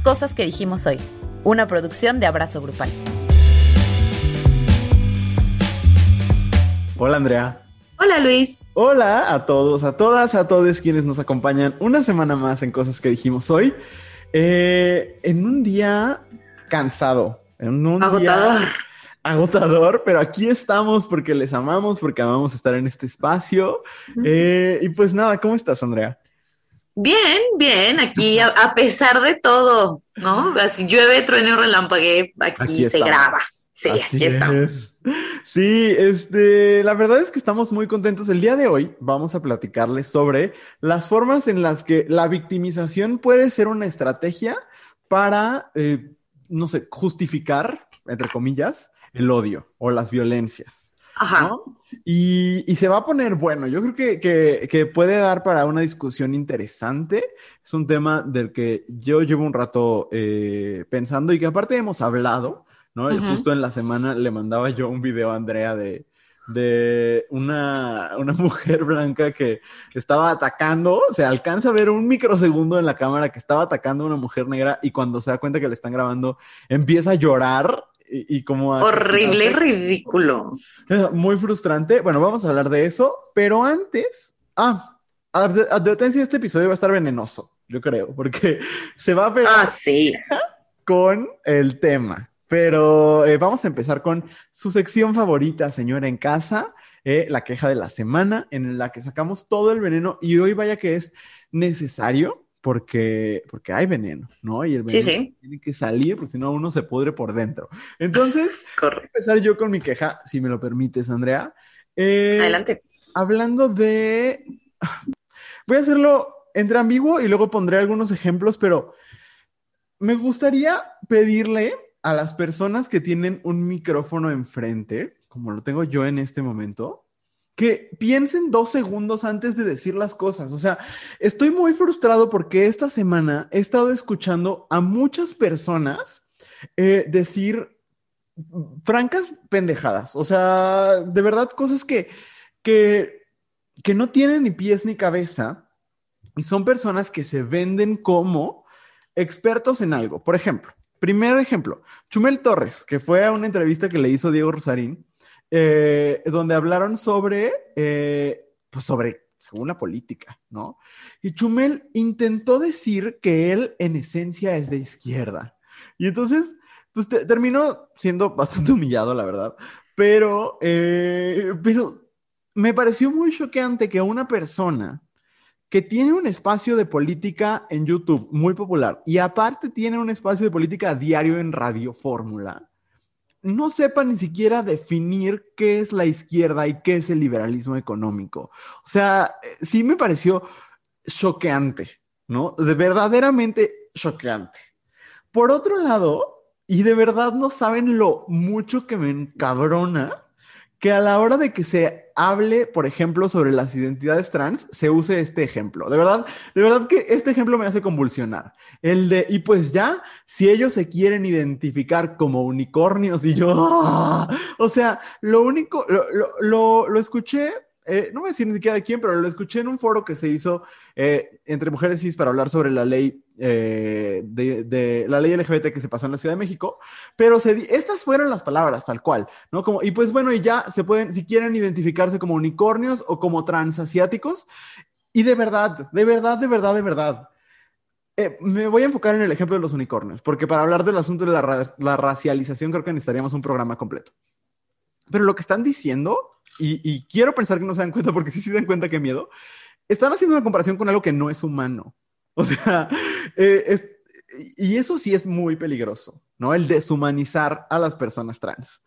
Cosas que dijimos hoy, una producción de Abrazo Grupal. Hola Andrea. Hola Luis. Hola a todos, a todas, a todos quienes nos acompañan una semana más en Cosas que dijimos hoy. Eh, en un día cansado, en un agotador. Día agotador, pero aquí estamos porque les amamos, porque amamos estar en este espacio. Eh, y pues nada, ¿cómo estás, Andrea? Bien, bien, aquí a, pesar de todo, ¿no? Así llueve, truene o relampague, aquí, se graba. Sí, aquí estamos. Sí, este, la verdad es que estamos muy contentos. El día de hoy vamos a platicarles sobre las formas en las que la victimización puede ser una estrategia para, eh, no sé, justificar, entre comillas, el odio o las violencias. Ajá. Y, se va a poner bueno. Yo creo que, puede dar para una discusión interesante. Es un tema del que yo llevo un rato eh, pensando y que aparte hemos hablado, ¿no? Justo en la semana le mandaba yo un video a Andrea de, de una, una, mujer blanca que estaba atacando, se alcanza a ver un microsegundo en la cámara que estaba atacando a una mujer negra y cuando se da cuenta que le están grabando empieza a llorar y, como... Horrible y ridículo. Muy frustrante. Bueno, vamos a hablar de eso, pero antes... Ah, advertencia, este episodio va a estar venenoso, yo creo, porque se va a ver ah, sí. con el tema. Pero eh, vamos a empezar con su sección favorita, señora en casa, eh, la queja de la semana, en la que sacamos todo el veneno y hoy vaya que es necesario porque, porque hay veneno, ¿no? Y el veneno tiene que salir porque si no uno se pudre por dentro. Entonces, voy a empezar yo con mi queja, si me lo permites, Andrea. Eh, Adelante. Hablando de... Voy a hacerlo entre ambiguo y luego pondré algunos ejemplos, pero me gustaría pedirle a las personas que tienen un micrófono enfrente, como lo tengo yo en este momento, que piensen dos segundos antes de decir las cosas. O sea, estoy muy frustrado porque esta semana he estado escuchando a muchas personas eh, decir francas pendejadas. O sea, de verdad, cosas que, que, que no tienen ni pies ni cabeza y son personas que se venden como expertos en algo. Por ejemplo, primer ejemplo, Chumel Torres, que fue a una entrevista que le hizo Diego Rosarín eh, donde hablaron sobre, eh, pues sobre, según la política, ¿no? Y Chumel intentó decir que él en esencia es de izquierda. Y entonces, pues terminó siendo bastante humillado, la verdad. Pero, eh, pero me pareció muy choqueante que una persona que tiene un espacio de política en YouTube muy popular y aparte tiene un espacio de política diario en Radio Fórmula, no sepa ni siquiera definir qué es la izquierda y qué es el liberalismo económico. O sea, eh, sí me pareció choqueante, ¿no? De verdaderamente choqueante. Por otro lado, y de verdad no saben lo mucho que me encabrona que a la hora de que se hable, por ejemplo, sobre las identidades trans, se use este ejemplo. De verdad, de verdad que este ejemplo me hace convulsionar. El de, y pues ya, si ellos se quieren identificar como unicornios y yo, o sea, lo único, lo, lo, lo escuché eh, no voy a decir ni siquiera de quién, pero lo escuché en un foro que se hizo eh, entre mujeres cis para hablar sobre la ley eh, de, la ley LGBT que se pasó en la Ciudad de México, pero estas fueron las palabras tal cual, ¿no? Como, y pues bueno, y ya se pueden, si quieren identificarse como unicornios o como transasiáticos, y de verdad, de verdad, de verdad, de verdad. me voy a enfocar en el ejemplo de los unicornios, porque para hablar del asunto de la, la racialización creo que necesitaríamos un programa completo. Pero lo que están diciendo y, quiero pensar que no se dan cuenta porque sí se dan cuenta que miedo, están haciendo una comparación con algo que no es humano. O sea, eh, y eso sí es muy peligroso, ¿no? El deshumanizar a las personas trans.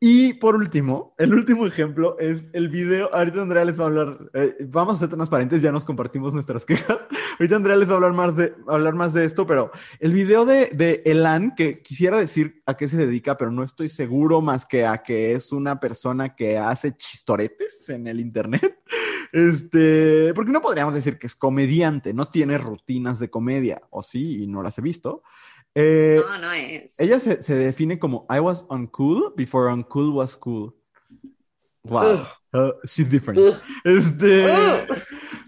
Y por último, el último ejemplo es el video. Ahorita Andrea les va a hablar, eh, vamos a ser transparentes, ya nos compartimos nuestras quejas. Ahorita Andrea les va a hablar más de, hablar más de esto, pero el video de, de Elan, que quisiera decir a qué se dedica, pero no estoy seguro más que a que es una persona que hace chistoretes en el Internet. Este, porque no podríamos decir que es comediante, no tiene rutinas de comedia, o sí, y no las he visto. Eh, no, no es. Ella se, se, define como I was uncool before uncool was cool. Wow. Uh, she's different. Este,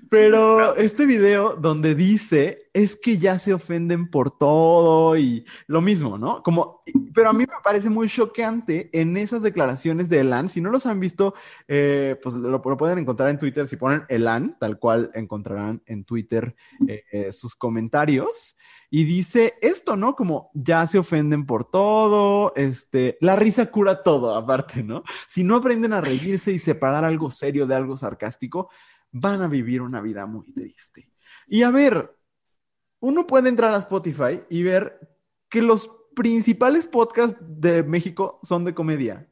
Pero este video donde dice es que ya se ofenden por todo y lo mismo, ¿no? Como, pero a mí me parece muy choqueante en esas declaraciones de Elan. Si no los han visto, eh, pues lo, pueden encontrar en Twitter. Si ponen Elan, tal cual encontrarán en Twitter eh, eh, sus comentarios. Y dice esto, ¿no? Como ya se ofenden por todo, este, la risa cura todo, aparte, ¿no? Si no aprenden a reírse y separar algo serio de algo sarcástico, van a vivir una vida muy triste. Y a ver, uno puede entrar a Spotify y ver que los principales podcasts de México son de comedia.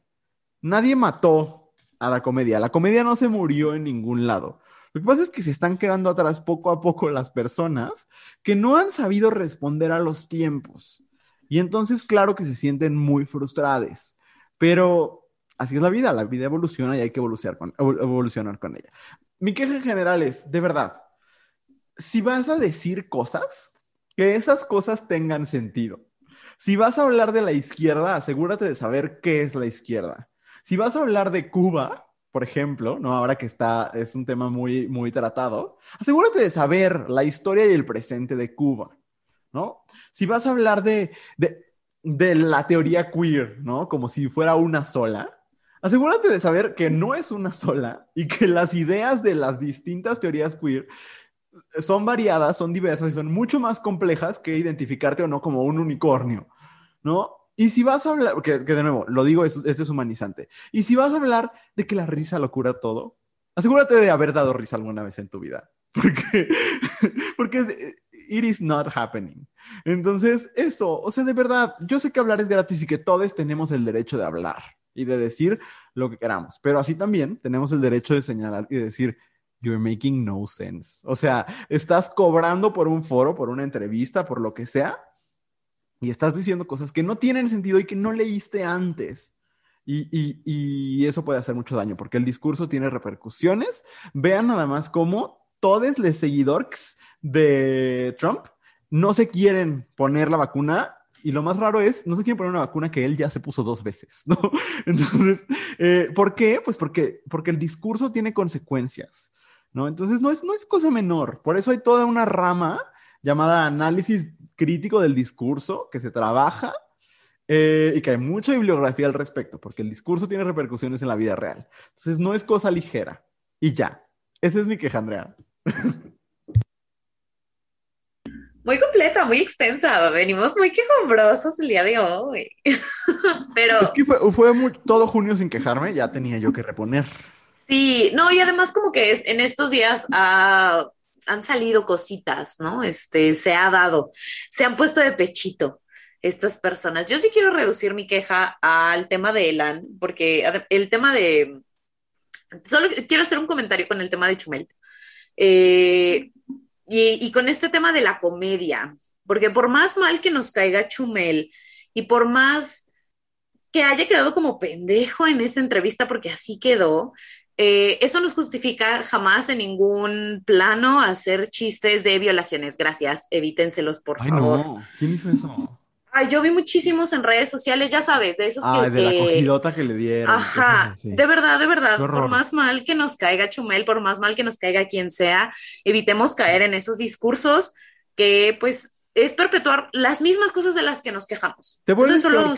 Nadie mató a la comedia. La comedia no se murió en ningún lado. Lo que pasa es que se están quedando atrás poco a poco las personas que no han sabido responder a los tiempos. Y entonces, claro que se sienten muy frustradas. Pero así es la vida, la vida evoluciona y hay que evolucionar con, ella. Mi queja en general es, de verdad, si vas a decir cosas, que esas cosas tengan sentido. Si vas a hablar de la izquierda, asegúrate de saber qué es la izquierda. Si vas a hablar de Cuba, por ejemplo, ¿no? Ahora que está, es un tema muy, muy tratado, asegúrate de saber la historia y el presente de Cuba, ¿no? Si vas a hablar de, de, de la teoría queer, ¿no? Como si fuera una sola, asegúrate de saber que no es una sola y que las ideas de las distintas teorías queer son variadas, son diversas y son mucho más complejas que identificarte o no como un unicornio, ¿no? Y si vas a hablar, que, de nuevo, lo digo, es, es humanizante. Y si vas a hablar de que la risa lo cura todo, asegúrate de haber dado risa alguna vez en tu vida. Porque, porque it is not happening. Entonces, eso, o sea, de verdad, yo sé que hablar es gratis y que todos tenemos el derecho de hablar y de decir lo que queramos. Pero así también tenemos el derecho de señalar y decir, you're making no sense. O sea, estás cobrando por un foro, por una entrevista, por lo que sea, y estás diciendo cosas que no tienen sentido y que no leíste antes. Y, y, eso puede hacer mucho daño porque el discurso tiene repercusiones. Vean nada más cómo todos los seguidores de Trump no se quieren poner la vacuna y lo más raro es, no se quiere poner una vacuna que él ya se puso dos veces, ¿no? Entonces, eh, ¿por qué? Pues porque, porque el discurso tiene consecuencias, ¿no? Entonces, no es, no es cosa menor. Por eso hay toda una rama llamada análisis crítico del discurso que se trabaja eh, y que hay mucha bibliografía al respecto, porque el discurso tiene repercusiones en la vida real. Entonces, no es cosa ligera. Y ya. Esa es mi queja, Andrea. muy completa, muy extensa. Venimos muy quejumbrosos el día de hoy. Pero. Es que fue, todo junio sin quejarme, ya tenía yo que reponer. Sí, no, y además, como que es, en estos días han salido cositas, ¿no? Este, se ha dado, se han puesto de pechito estas personas. Yo sí quiero reducir mi queja al tema de Elan, porque el tema de. Solo quiero hacer un comentario con el tema de Chumel. Eh, y, con este tema de la comedia, porque por más mal que nos caiga Chumel y por más que haya quedado como pendejo en esa entrevista, porque así quedó, eh, eso no justifica jamás en ningún plano hacer chistes de violaciones. Gracias, evítenselos, por Ay, favor. No. ¿Quién hizo eso? Ay, yo vi muchísimos en redes sociales, ya sabes, de esos que. de la cogidota que le dieron. Ajá, de verdad, de verdad. Por más mal que nos caiga Chumel, por más mal que nos caiga quien sea, evitemos caer en esos discursos que, pues, es perpetuar las mismas cosas de las que nos quejamos. Te vuelves solo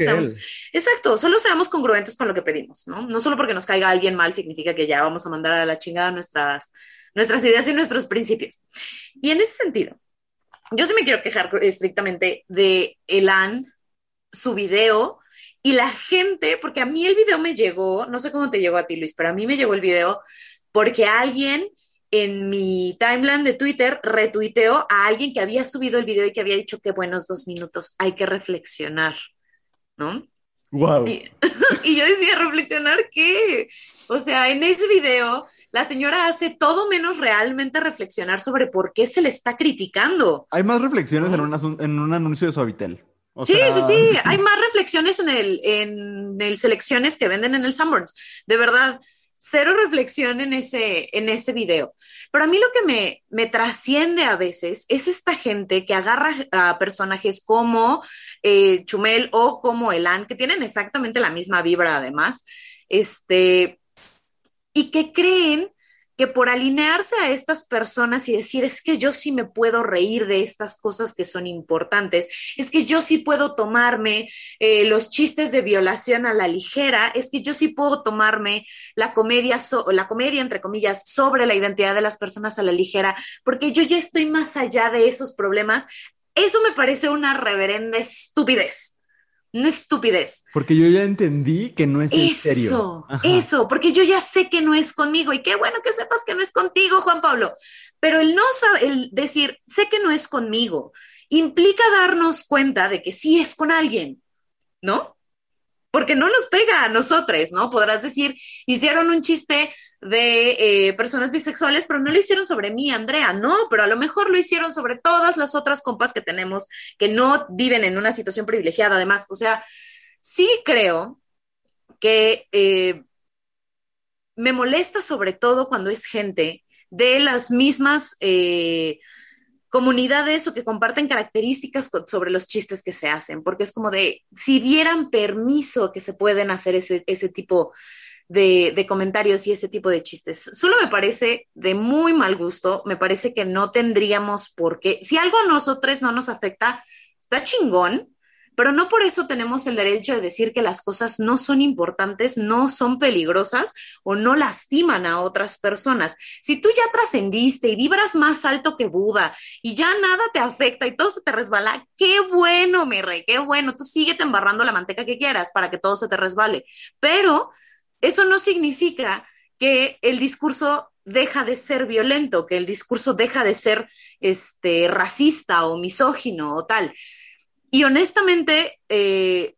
Exacto, solo seamos congruentes con lo que pedimos, ¿no? No solo porque nos caiga alguien mal significa que ya vamos a mandar a la chingada nuestras, nuestras ideas y nuestros principios. Y en ese sentido, yo sí me quiero quejar estrictamente de Elan, su video y la gente, porque a mí el video me llegó, no sé cómo te llegó a ti, Luis, pero a mí me llegó el video porque alguien en mi timeline de Twitter retuiteó a alguien que había subido el video y que había dicho que buenos dos minutos, hay que reflexionar, ¿no? Wow. Y, y, yo decía, ¿reflexionar qué? O sea, en ese video, la señora hace todo menos realmente reflexionar sobre por qué se le está criticando. Hay más reflexiones en, un, en un anuncio de Suavitel. sí, sí, sí, hay más reflexiones en el, en el selecciones que venden en el Sanborns. De verdad, cero reflexión en ese, en ese video. Pero a mí lo que me, me trasciende a veces es esta gente que agarra a personajes como eh, Chumel o como Elan, que tienen exactamente la misma vibra además, este, y que creen que por alinearse a estas personas y decir, es que yo sí me puedo reír de estas cosas que son importantes, es que yo sí puedo tomarme eh, los chistes de violación a la ligera, es que yo sí puedo tomarme la comedia, la comedia, entre comillas, sobre la identidad de las personas a la ligera, porque yo ya estoy más allá de esos problemas. Eso me parece una reverenda estupidez una estupidez. Porque yo ya entendí que no es en serio. Eso, eso, porque yo ya sé que no es conmigo y qué bueno que sepas que no es contigo, Juan Pablo. Pero el no el decir, sé que no es conmigo, implica darnos cuenta de que sí es con alguien, ¿no? Porque no nos pega a nosotros, ¿no? Podrás decir, hicieron un chiste de eh, personas bisexuales, pero no lo hicieron sobre mí, Andrea, no, pero a lo mejor lo hicieron sobre todas las otras compas que tenemos que no viven en una situación privilegiada, además. O sea, sí creo que eh, me molesta sobre todo cuando es gente de las mismas... Eh, comunidades o que comparten características sobre los chistes que se hacen, porque es como de, si dieran permiso que se pueden hacer ese, ese tipo de, de, comentarios y ese tipo de chistes. Solo me parece de muy mal gusto, me parece que no tendríamos por qué, si algo a nosotros no nos afecta, está chingón, pero no por eso tenemos el derecho de decir que las cosas no son importantes, no son peligrosas o no lastiman a otras personas. Si tú ya trascendiste y vibras más alto que Buda y ya nada te afecta y todo se te resbala, qué bueno, mi rey, qué bueno. Tú síguete embarrando la manteca que quieras para que todo se te resbale. Pero eso no significa que el discurso deja de ser violento, que el discurso deja de ser este racista o misógino o tal. Y honestamente, eh,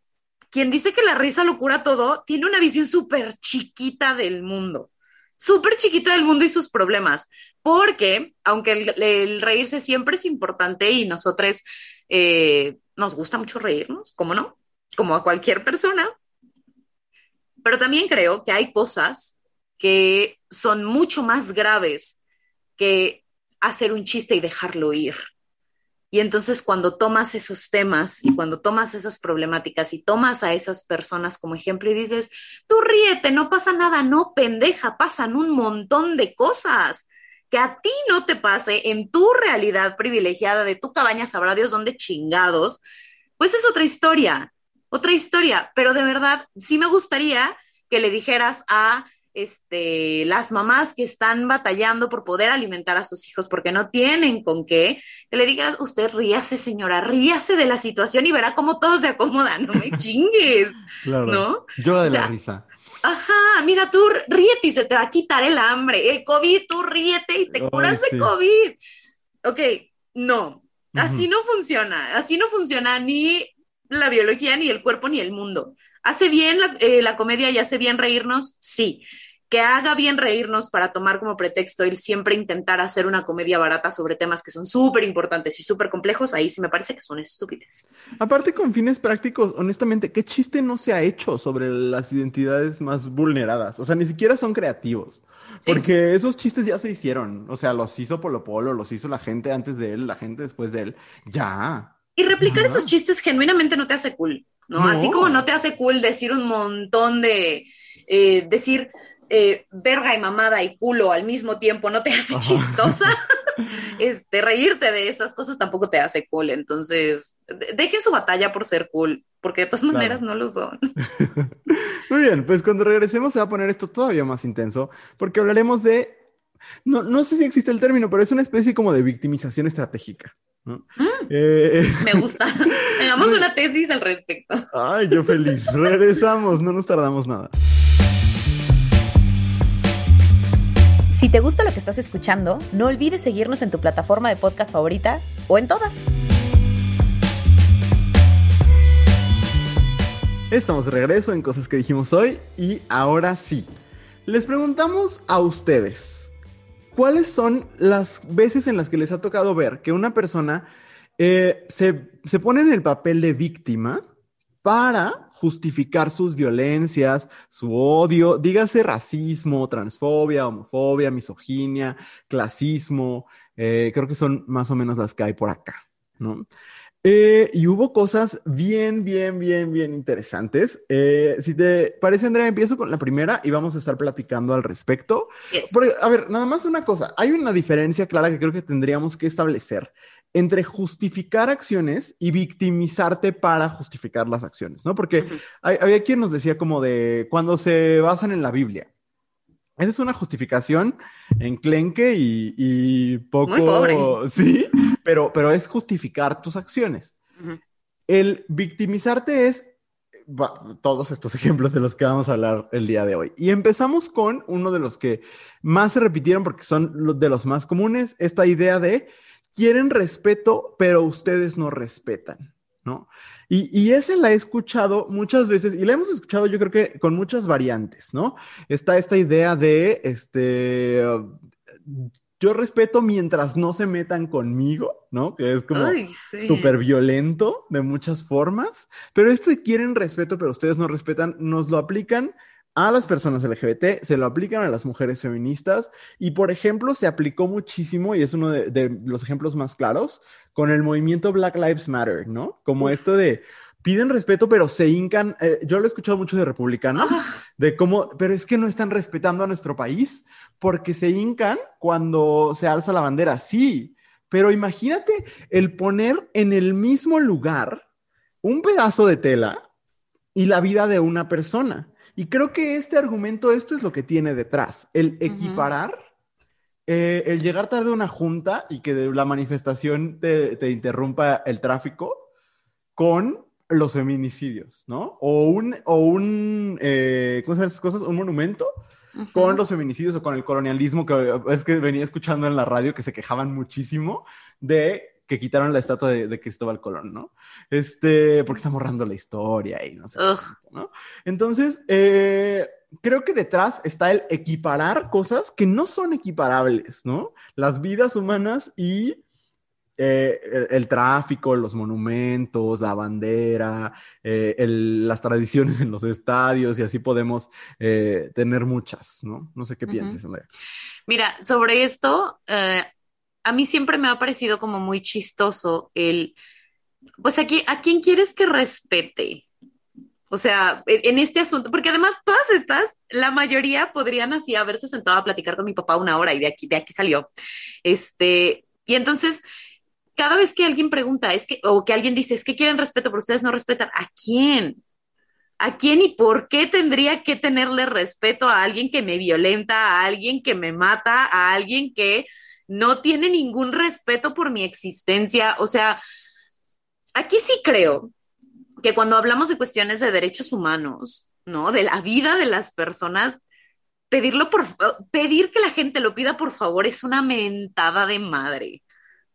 quien dice que la risa lo cura todo, tiene una visión súper chiquita del mundo, súper chiquita del mundo y sus problemas, porque aunque el, reírse siempre es importante y nosotros eh, nos gusta mucho reírnos, ¿cómo no? Como a cualquier persona, pero también creo que hay cosas que son mucho más graves que hacer un chiste y dejarlo ir. Y entonces cuando tomas esos temas y cuando tomas esas problemáticas y tomas a esas personas como ejemplo y dices, tú ríete, no pasa nada, no, pendeja, pasan un montón de cosas. Que a ti no te pase en tu realidad privilegiada de tu cabaña, sabrá Dios dónde chingados, pues es otra historia, otra historia. Pero de verdad, sí me gustaría que le dijeras a este, las mamás que están batallando por poder alimentar a sus hijos porque no tienen con qué, que le digas, usted ríase, señora, ríase de la situación y verá cómo todo se acomoda, no me chingues, claro. ¿no? Yo de la risa. Ajá, mira, tú ríete y se te va a quitar el hambre, el COVID, tú ríete y te curas de COVID. Ok, no, así no funciona, así no funciona ni la biología, ni el cuerpo, ni el mundo. ¿Hace bien la, eh, la, comedia y hace bien reírnos? Sí. Que haga bien reírnos para tomar como pretexto el siempre intentar hacer una comedia barata sobre temas que son súper importantes y súper complejos, ahí sí me parece que son estúpidos. Aparte, con fines prácticos, honestamente, ¿qué chiste no se ha hecho sobre las identidades más vulneradas? O sea, ni siquiera son creativos. Porque esos chistes ya se hicieron. O sea, los hizo Polo Polo, los hizo la gente antes de él, la gente después de él. Ya. Y replicar esos chistes genuinamente no te hace cool. ¿no? Así como no te hace cool decir un montón de, eh, decir eh, verga y mamada y culo al mismo tiempo no te hace chistosa. este, reírte de esas cosas tampoco te hace cool. Entonces, dejen su batalla por ser cool, porque de todas maneras no lo son. Muy bien, pues cuando regresemos se va a poner esto todavía más intenso, porque hablaremos de, no, no sé si existe el término, pero es una especie como de victimización estratégica. Mm, eh, me gusta. Hagamos una tesis al respecto. Ay, yo feliz. Regresamos, no nos tardamos nada. Si te gusta lo que estás escuchando, no olvides seguirnos en tu plataforma de podcast favorita o en todas. Estamos de regreso en cosas que dijimos hoy y ahora sí. Les preguntamos a ustedes, ¿cuáles son las veces en las que les ha tocado ver que una persona eh, se, se pone en el papel de víctima para justificar sus violencias, su odio, dígase racismo, transfobia, homofobia, misoginia, clasismo, eh, creo que son más o menos las que hay por acá, ¿no? Eh, y hubo cosas bien, bien, bien, bien interesantes. Eh, si te parece, Andrea, empiezo con la primera y vamos a estar platicando al respecto. Yes. Porque, a ver, nada más una cosa. Hay una diferencia clara que creo que tendríamos que establecer entre justificar acciones y victimizarte para justificar las acciones, ¿no? Porque hay- había quien nos decía como de cuando se basan en la Biblia. Esa es una justificación enclenque y, y poco... Muy pobre. Sí, pero, pero es justificar tus acciones. El victimizarte es todos estos ejemplos de los que vamos a hablar el día de hoy. Y empezamos con uno de los que más se repitieron porque son los de los más comunes, esta idea de quieren respeto, pero ustedes no respetan, ¿no? Y, y esa la he escuchado muchas veces y la hemos escuchado yo creo que con muchas variantes, ¿no? Está esta idea de, este, yo respeto mientras no se metan conmigo, ¿no? Que es como sí. súper violento de muchas formas, pero esto quieren respeto, pero ustedes no respetan, nos lo aplican a las personas LGBT, se lo aplican a las mujeres feministas y, por ejemplo, se aplicó muchísimo y es uno de, de los ejemplos más claros con el movimiento Black Lives Matter, ¿no? Como Uf. esto de piden respeto, pero se hincan, eh, yo lo he escuchado mucho de republicanos, Ah, de cómo, pero es que no están respetando a nuestro país porque se hincan cuando se alza la bandera, sí, pero imagínate el poner en el mismo lugar un pedazo de tela y la vida de una persona. Y creo que este argumento, esto es lo que tiene detrás, el equiparar, eh, el llegar tarde a una junta y que de la manifestación te, te interrumpa el tráfico con los feminicidios, ¿no? O un, o un eh, ¿cómo se llaman esas cosas? Un monumento con los feminicidios o con el colonialismo, que es que venía escuchando en la radio que se quejaban muchísimo de que quitaron la estatua de, de Cristóbal Colón, ¿no? Este, porque está borrando la historia y no sé. ¿no? Entonces, eh, creo que detrás está el equiparar cosas que no son equiparables, ¿no? Las vidas humanas y eh, el, el tráfico, los monumentos, la bandera, eh, el- las tradiciones en los estadios y así podemos tener muchas, ¿no? No sé qué pienses, Andrea. Mira, sobre esto, a mí siempre me ha parecido como muy chistoso el, pues aquí, ¿a quién quieres que respete? O sea, en, este asunto, porque además todas estas, la mayoría podrían así haberse sentado a platicar con mi papá una hora y de aquí, de aquí salió. Este, y entonces, cada vez que alguien pregunta, es que, o que alguien dice, es que quieren respeto, pero ustedes no respetan, ¿a quién? ¿A quién y por qué tendría que tenerle respeto a alguien que me violenta, a alguien que me mata, a alguien que no tiene ningún respeto por mi existencia? O sea, aquí sí creo que cuando hablamos de cuestiones de derechos humanos, ¿no? De la vida de las personas, pedirlo por pedir que la gente lo pida por favor es una mentada de madre,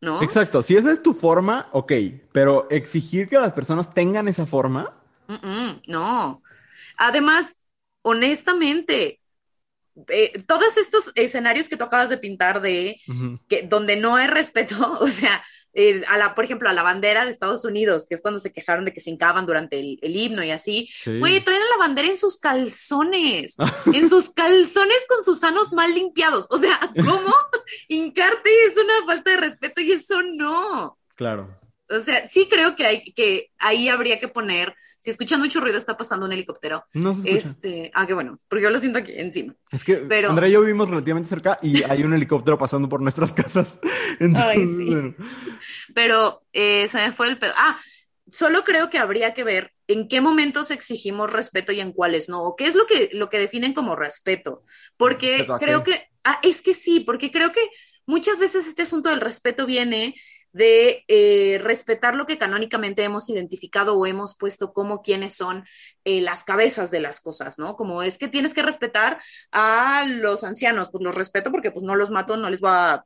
¿no? Exacto, si esa es tu forma, ok, pero exigir que las personas tengan esa forma, Mm, mm, no. Además, honestamente, eh, todos estos escenarios que tú acabas de pintar de que donde no hay respeto, o sea, eh, a la, por ejemplo, a la bandera de Estados Unidos, que es cuando se quejaron de que se hincaban durante el, el himno y así, sí. güey, traen la bandera en sus calzones, en sus calzones con sus sanos mal limpiados. O sea, ¿cómo hincarte es una falta de respeto y eso no? Claro. O sea, sí creo que, hay, que ahí habría que poner, si escuchan mucho ruido, está pasando un helicóptero. No se. Este, ah, qué bueno, porque yo lo siento aquí encima. Es que Pero- Andrea y yo vivimos relativamente cerca y hay un helicóptero pasando por nuestras casas. Entonces, Ay, sí. bueno. Pero eh, se me fue el pedo. Ah, solo creo que habría que ver en qué momentos exigimos respeto y en cuáles no, o qué es lo que, lo que definen como respeto. Porque ¿Respeto a creo qué? que, ah, es que sí, porque creo que muchas veces este asunto del respeto viene de eh, respetar lo que canónicamente hemos identificado o hemos puesto como quienes son eh, las cabezas de las cosas, ¿no? Como es que tienes que respetar a los ancianos, pues los respeto porque pues no los mato, no les voy a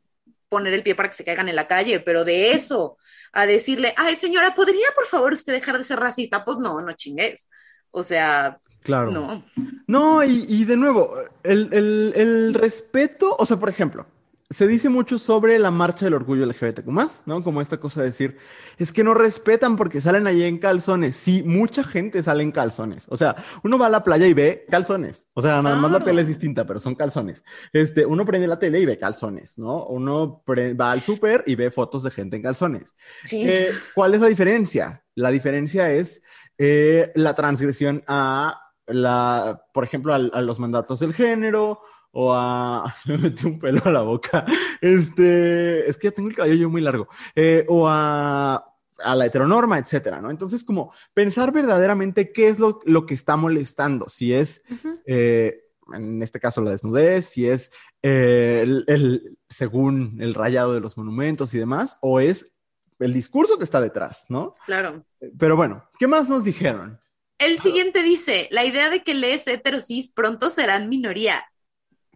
poner el pie para que se caigan en la calle, pero de eso a decirle, ay señora, ¿podría por favor usted dejar de ser racista? Pues no, no chingues. O sea, Claro. no. No, y, y de nuevo, el, el- el respeto, o sea, por ejemplo, se dice mucho sobre la marcha del orgullo LGBTQ+, ¿no? Como esta cosa de decir, es que no respetan porque salen allí en calzones. Sí, mucha gente sale en calzones. O sea, uno va a la playa y ve calzones. O sea, nada más la tele es distinta, pero son calzones. Este, uno prende la tele y ve calzones, ¿no? Uno va al súper y ve fotos de gente en calzones. Sí. Eh, ¿Cuál es la diferencia? La diferencia es eh, la transgresión a la, por ejemplo, a los mandatos del género o a... Me metí un pelo a la boca. Este, es que ya tengo el cabello muy largo. Eh, o a a la heteronorma, etcétera, ¿no? Entonces, como pensar verdaderamente qué es lo, lo que está molestando, si es, eh, en este caso, la desnudez, si es eh, el, según el rayado de los monumentos y demás, o es el discurso que está detrás, ¿no? Claro. Pero bueno, ¿qué más nos dijeron? El siguiente dice, la idea de que les heterosis pronto serán minoría.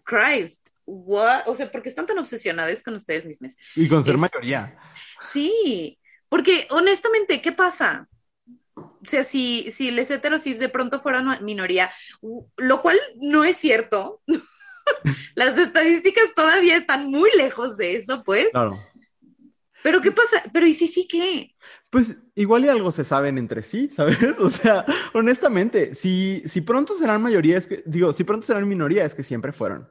Christ, what? O sea, ¿por qué están tan obsesionados con ustedes mismos? Y con ser mayoría. Sí, porque honestamente, ¿qué pasa? O sea, si, si les heterosis de pronto fueran minoría, lo cual no es cierto. Las estadísticas todavía están muy lejos de eso, pues. Claro. Pero ¿qué pasa? Pero ¿y si sí qué? Pues igual y algo se saben entre sí, ¿sabes? O sea, honestamente, si, si pronto serán mayoría, es que, digo, si pronto serán minoría, es que siempre fueron.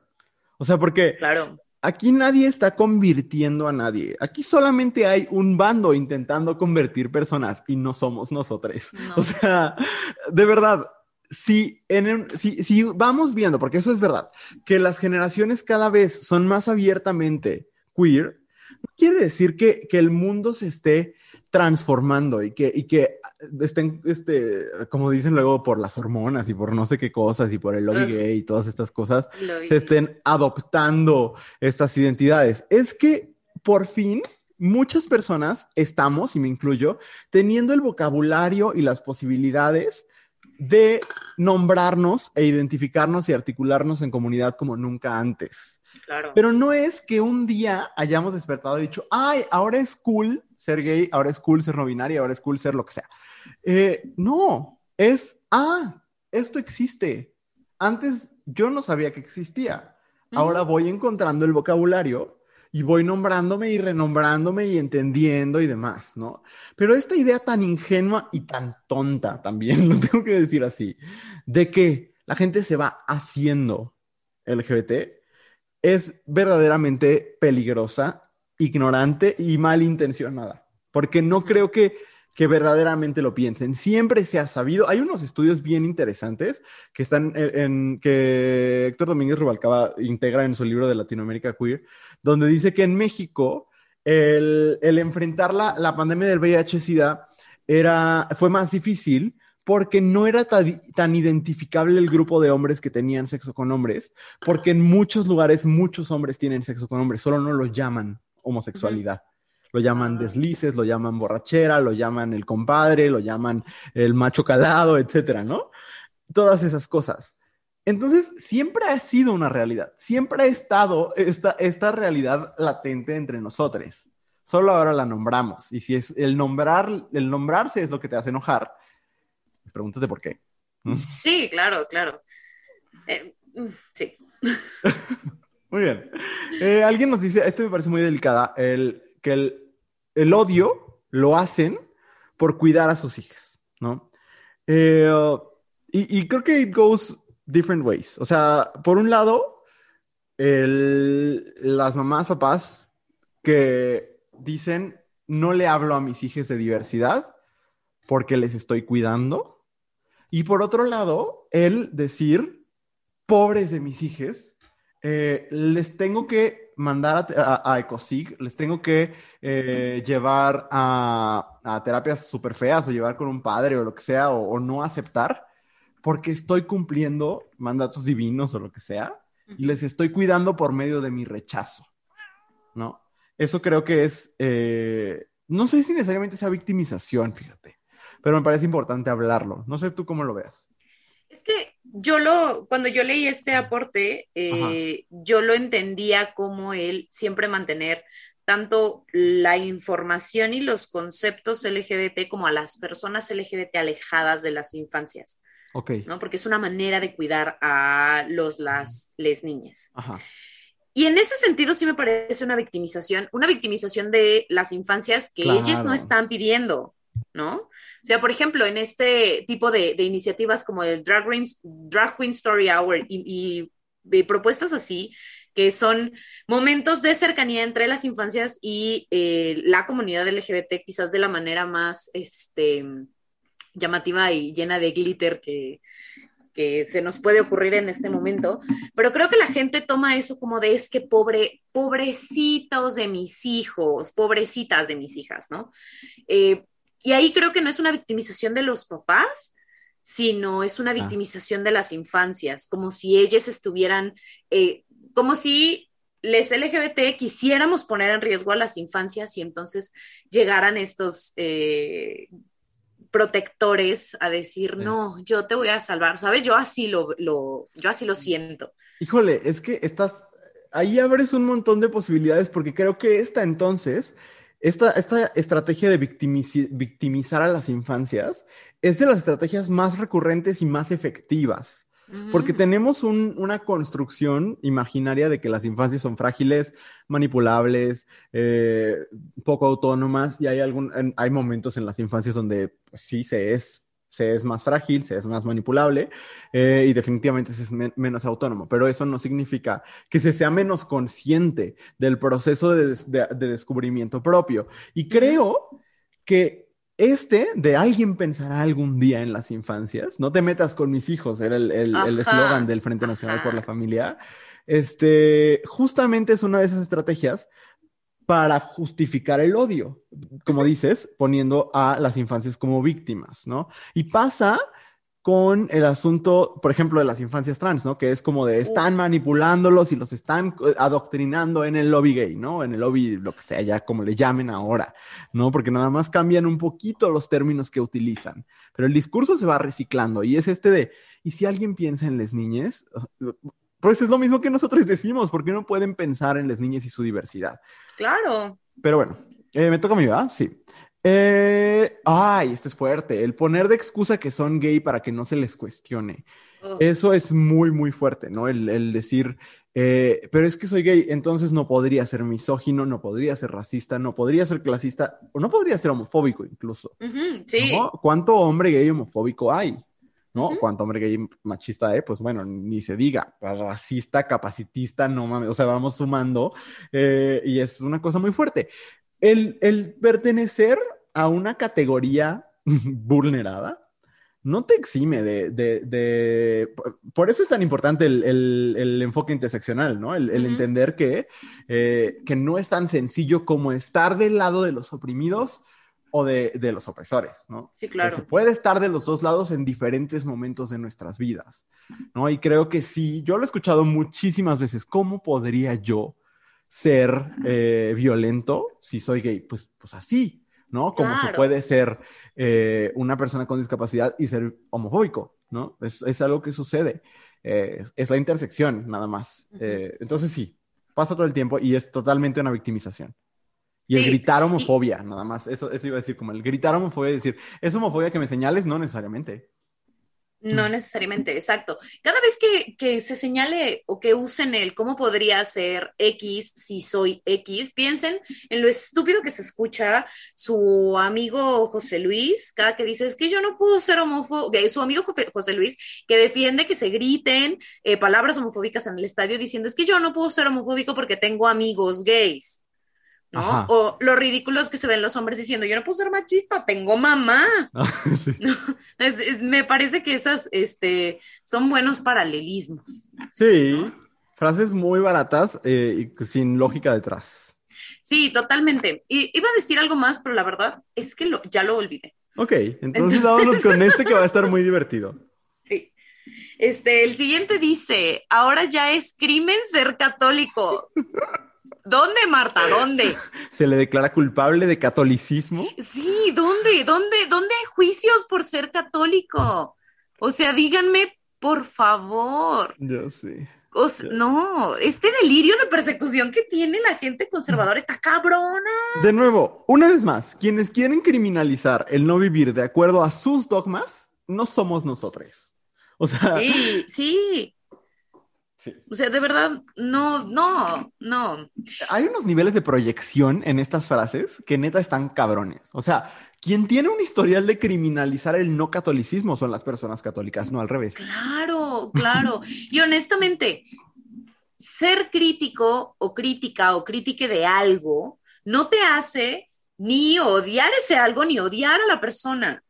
O sea, porque claro. aquí nadie está convirtiendo a nadie. Aquí solamente hay un bando intentando convertir personas y no somos nosotros. No. O sea, de verdad, si, en, si, si vamos viendo, porque eso es verdad, que las generaciones cada vez son más abiertamente queer, no quiere decir que, que el mundo se esté transformando y que, y que estén, este, como dicen luego, por las hormonas y por no sé qué cosas y por el lobby gay y todas estas cosas, se estén adoptando estas identidades. Es que por fin muchas personas estamos, y me incluyo, teniendo el vocabulario y las posibilidades de nombrarnos e identificarnos y articularnos en comunidad como nunca antes. Claro. Pero no es que un día hayamos despertado y dicho, ay, ahora es cool ser gay, ahora es cool ser no binario, ahora es cool ser lo que sea. Eh, no, es, ah, esto existe. Antes yo no sabía que existía. Ahora voy encontrando el vocabulario y voy nombrándome y renombrándome y entendiendo y demás, ¿no? Pero esta idea tan ingenua y tan tonta también, lo tengo que decir así, de que la gente se va haciendo LGBT, es verdaderamente peligrosa, ignorante y malintencionada, porque no creo que, que verdaderamente lo piensen. Siempre se ha sabido, hay unos estudios bien interesantes que están en, en- que Héctor Domínguez Rubalcaba integra en su libro de Latinoamérica Queer, donde dice que en México el, el enfrentar la, la pandemia del VIH-Sida era, fue más difícil porque no era tan, tan identificable el grupo de hombres que tenían sexo con hombres, porque en muchos lugares muchos hombres tienen sexo con hombres, solo no lo llaman homosexualidad. Lo llaman Ah. deslices, lo llaman borrachera, lo llaman el compadre, lo llaman el macho calado, etcétera, ¿no? Todas esas cosas. Entonces, siempre ha sido una realidad, siempre ha estado esta, esta realidad latente entre nosotros. Solo ahora la nombramos. Y si es el nombrar, el nombrarse es lo que te hace enojar, pregúntate por qué. Sí, claro, claro. Eh, mm, sí. Muy bien. Eh, alguien nos dice, esto me parece muy delicada, el, que el, el odio lo hacen por cuidar a sus hijas, ¿no? Eh, y, y creo que it goes different ways. O sea, por un lado, el- las mamás, papás que dicen, no le hablo a mis hijas de diversidad porque les estoy cuidando. Y por otro lado, el decir, pobres de mis hijas, eh, les tengo que mandar a, a- a Ecosig, les tengo que eh, llevar a, a terapias súper feas o llevar con un padre o lo que sea, o, o no aceptar, porque estoy cumpliendo mandatos divinos o lo que sea, y les estoy cuidando por medio de mi rechazo, ¿no? Eso creo que es, eh, no sé si necesariamente sea victimización, fíjate, pero me parece importante hablarlo. No sé tú cómo lo veas. Es que yo lo, cuando yo leí este aporte, eh, yo lo entendía como él siempre mantener tanto la información y los conceptos LGBT como a las personas LGBT alejadas de las infancias, Ok. ¿no? Porque es una manera de cuidar a los, las, les niñas. Ajá. y en ese sentido sí me parece una victimización, una victimización de las infancias que ellos no Claro. están pidiendo, ¿no? O sea, por ejemplo, en este tipo de, iniciativas como el Drag, Queen, Drag Queen Story Hour y, de propuestas así, que son momentos de cercanía entre las infancias y eh, la comunidad LGBT, quizás de la manera más este, llamativa y llena de glitter que, que se nos puede ocurrir en este momento, pero creo que la gente toma eso como de es que pobre, pobrecitos de mis hijos, pobrecitas de mis hijas, ¿no? Eh, y ahí creo que no es una victimización de los papás, sino es una victimización de las infancias, como si ellas estuvieran, eh, como si les LGBT quisiéramos poner en riesgo a las infancias y entonces llegaran estos eh, protectores a decir, Sí. no, yo te voy a salvar, ¿sabes? Yo así lo, lo, yo así lo siento. Híjole, es que estás, ahí abres un montón de posibilidades porque creo que esta entonces, esta, esta estrategia de victimizar a las infancias es de las estrategias más recurrentes y más efectivas. Porque tenemos un- una construcción imaginaria de que las infancias son frágiles, manipulables, eh, poco autónomas, y hay, algún, hay momentos en las infancias donde pues, sí se es, se es más frágil, se es más manipulable, eh, y definitivamente se es men- menos autónomo. Pero eso no significa que se sea menos consciente del proceso de, des- de- de descubrimiento propio. Y creo que este de alguien pensará algún día en las infancias, no te metas con mis hijos, era el el- el Ajá, eslogan del Frente Nacional por la. Familia. Este, justamente es una de esas estrategias para justificar el odio, como dices, poniendo a las infancias como víctimas, ¿no? Y pasa con el asunto, por ejemplo, de las infancias trans, ¿no? Que es como de están manipulándolos y los están adoctrinando en el lobby gay, ¿no? En el lobby, lo que sea, ya como le llamen ahora, ¿no? Porque nada más cambian un poquito los términos que utilizan, pero el discurso se va reciclando y es este de, ¿y si alguien piensa en las niñas? Pues es lo mismo que nosotros decimos, ¿por qué no pueden pensar en las niñas y su diversidad? Claro. Pero bueno, eh, me toca a mí, ¿verdad? Sí. Eh, ay, esto es fuerte. El poner de excusa que son gay para que no se les cuestione. Oh. Eso es muy, muy fuerte, ¿no? El, el decir, eh, pero es que soy gay, entonces no podría ser misógino, no podría ser racista, no podría ser clasista, o no podría ser homofóbico incluso. Sí. ¿no? ¿Cuánto hombre gay homofóbico hay? ¿No? Ujú. ¿Cuánto hombre gay machista hay? Pues bueno, ni se diga. Racista, capacitista, no mames. O sea, vamos sumando eh, y es una cosa muy fuerte. El, el pertenecer a una categoría vulnerada no te exime de, de- de- Por eso es tan importante el, el- el enfoque interseccional, ¿no? El, entender que, eh, que no es tan sencillo como estar del lado de los oprimidos o de, de los opresores, ¿no? Sí, Que claro. Se puede estar de los dos lados en diferentes momentos de nuestras vidas, ¿no? Y creo que sí, yo lo he escuchado muchísimas veces, ¿cómo podría yo ser eh, violento si soy gay? Pues, pues así, ¿no? Como se puede ser eh, una persona con discapacidad y ser homofóbico, ¿no? Es, es algo que sucede. Eh, es la intersección, nada más. Entonces sí, pasa todo el tiempo y es totalmente una victimización. Y el gritar homofobia, nada más. Eso, eso iba a decir, como el gritar homofobia, decir, ¿es homofobia que me señales? No necesariamente. No necesariamente, exacto. Cada vez que, que se señale o que usen el cómo podría ser X si soy X, piensen en lo estúpido que se escucha su amigo José Luis, cada que dice, es que yo no puedo ser homófobo, su amigo José Luis, que defiende que se griten eh, palabras homofóbicas en el estadio diciendo, es que yo no puedo ser homofóbico porque tengo amigos gays. ¿No? Ajá. O lo ridículos que se ven los hombres diciendo, yo no puedo ser machista, tengo mamá. Sí. Es- es- me parece que esas este, son buenos paralelismos. Sí, frases muy baratas eh, y sin lógica detrás. Sí, totalmente. Y iba a decir algo más, pero la verdad es que lo, ya lo olvidé. Ok, entonces vámonos con este que va a estar muy divertido. Sí. Este, el siguiente dice, ahora ya es crimen ser católico. ¿Dónde, Marta? ¿Dónde? Se le declara culpable de catolicismo. Sí, ¿dónde? ¿Dónde? ¿Dónde hay juicios por ser católico? O sea, díganme, por favor. Yo sí. O no, este delirio de persecución que tiene la gente conservadora está cabrona. De nuevo, una vez más, quienes quieren criminalizar el no vivir de acuerdo a sus dogmas, no somos nosotros. O sea, Sí, sí. O sea, de verdad, no, no, no. Hay unos niveles de proyección en estas frases que neta están cabrones. O sea, quien tiene un historial de criminalizar el no catolicismo son las personas católicas, no al revés. Claro, claro. y honestamente, ser crítico o crítica o crítica de algo no te hace ni odiar ese algo ni odiar a la persona.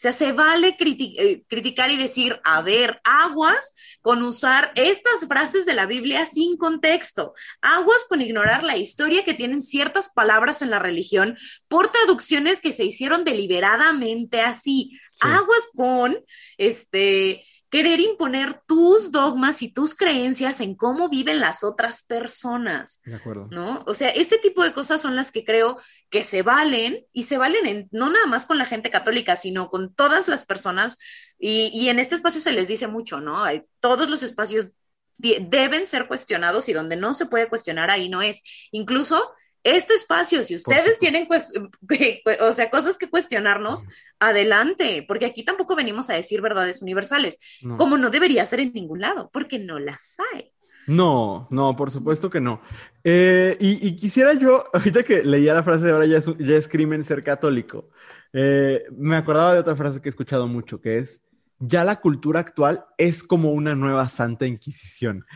O sea, se vale eh, criticar y decir, a ver, aguas con usar estas frases de la Biblia sin contexto, aguas con ignorar la historia que tienen ciertas palabras en la religión por traducciones que se hicieron deliberadamente así, aguas con, este, querer imponer tus dogmas y tus creencias en cómo viven las otras personas. De acuerdo. ¿No? O sea, ese tipo de cosas son las que creo que se valen y se valen en, no nada más con la gente católica, sino con todas las personas. Y, y en este espacio se les dice mucho, ¿no? Hay, todos los espacios deben ser cuestionados y donde no se puede cuestionar ahí no es. Incluso este espacio, si ustedes tienen, o sea, cosas que cuestionarnos, adelante, porque aquí tampoco venimos a decir verdades universales, como no debería ser en ningún lado, porque no las hay. No, no, por supuesto que no. Eh, y, quisiera yo, ahorita que leía la frase de ahora ya es, ya es crimen ser católico, eh, me acordaba de otra frase que he escuchado mucho, que es, ya la cultura actual es como una nueva Santa Inquisición.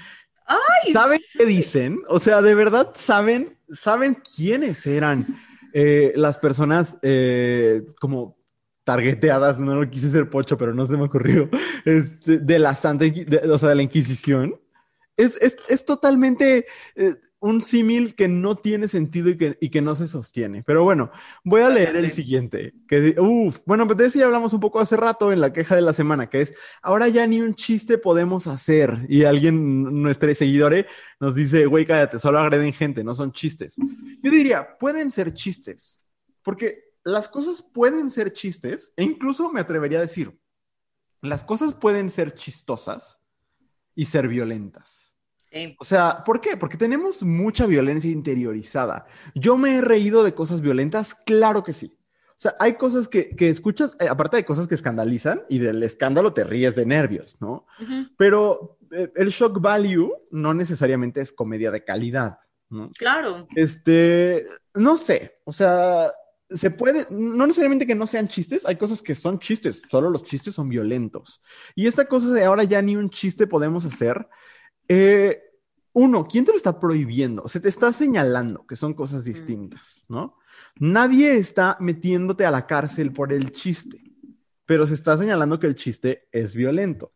¿Saben qué dicen? O sea, de verdad saben, saben quiénes eran eh, las personas eh, como targeteadas, no lo quise ser pocho, pero no se me ocurrió, este, de la Santa, o sea, de la Inquisición. Es, es, es totalmente eh, un símil que no tiene sentido y que, y que, no se sostiene. Pero bueno, voy a leer el siguiente. Que, uf, bueno, pues de eso ya hablamos un poco hace rato en la queja de la semana, que es, ahora ya ni un chiste podemos hacer. Y alguien, nuestro seguidor, nos dice, güey, cállate, solo agreden gente, no son chistes. Yo diría, pueden ser chistes, porque las cosas pueden ser chistes, e incluso me atrevería a decir, las cosas pueden ser chistosas y ser violentas. O sea, ¿por qué? Porque tenemos mucha violencia interiorizada. Yo me he reído de cosas violentas, claro que sí. O sea, hay cosas que, escuchas, eh, aparte de cosas que escandalizan y del escándalo te ríes de nervios, ¿no? Pero eh, el shock value no necesariamente es comedia de calidad, ¿no? Claro. Este, no sé, o sea, se puede, no necesariamente que no sean chistes, hay cosas que son chistes, solo los chistes son violentos. Y esta cosa de ahora ya ni un chiste podemos hacer, eh, uno, ¿quién te lo está prohibiendo? Se te está señalando que son cosas distintas, ¿no? Nadie está metiéndote a la cárcel por el chiste, pero se está señalando que el chiste es violento.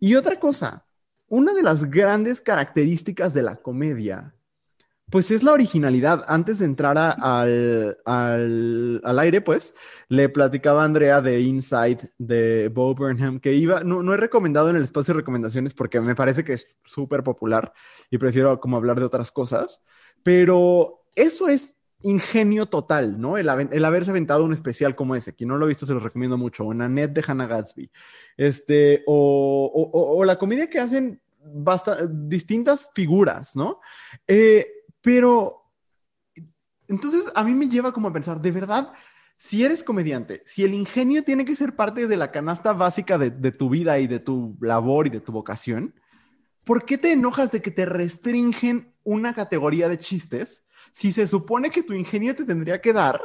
Y otra cosa, una de las grandes características de la comedia pues es la originalidad. Antes de entrar al, al, aire, pues, le platicaba a Andrea de Inside de Bo Burnham, que iba, no, no he recomendado en el espacio de recomendaciones porque me parece que es súper popular y prefiero como hablar de otras cosas, pero eso es ingenio total, ¿no? El, haberse aventado un especial como ese. Quien no lo ha visto se lo recomiendo mucho. O Annette de Hannah Gatsby. Este, o, o, la comedia que hacen basta, distintas figuras, ¿no? Eh, pero, entonces a mí me lleva como a pensar, de verdad, si eres comediante, si el ingenio tiene que ser parte de la canasta básica de, tu vida y de tu labor y de tu vocación, ¿por qué te enojas de que te restringen una categoría de chistes si se supone que tu ingenio te tendría que dar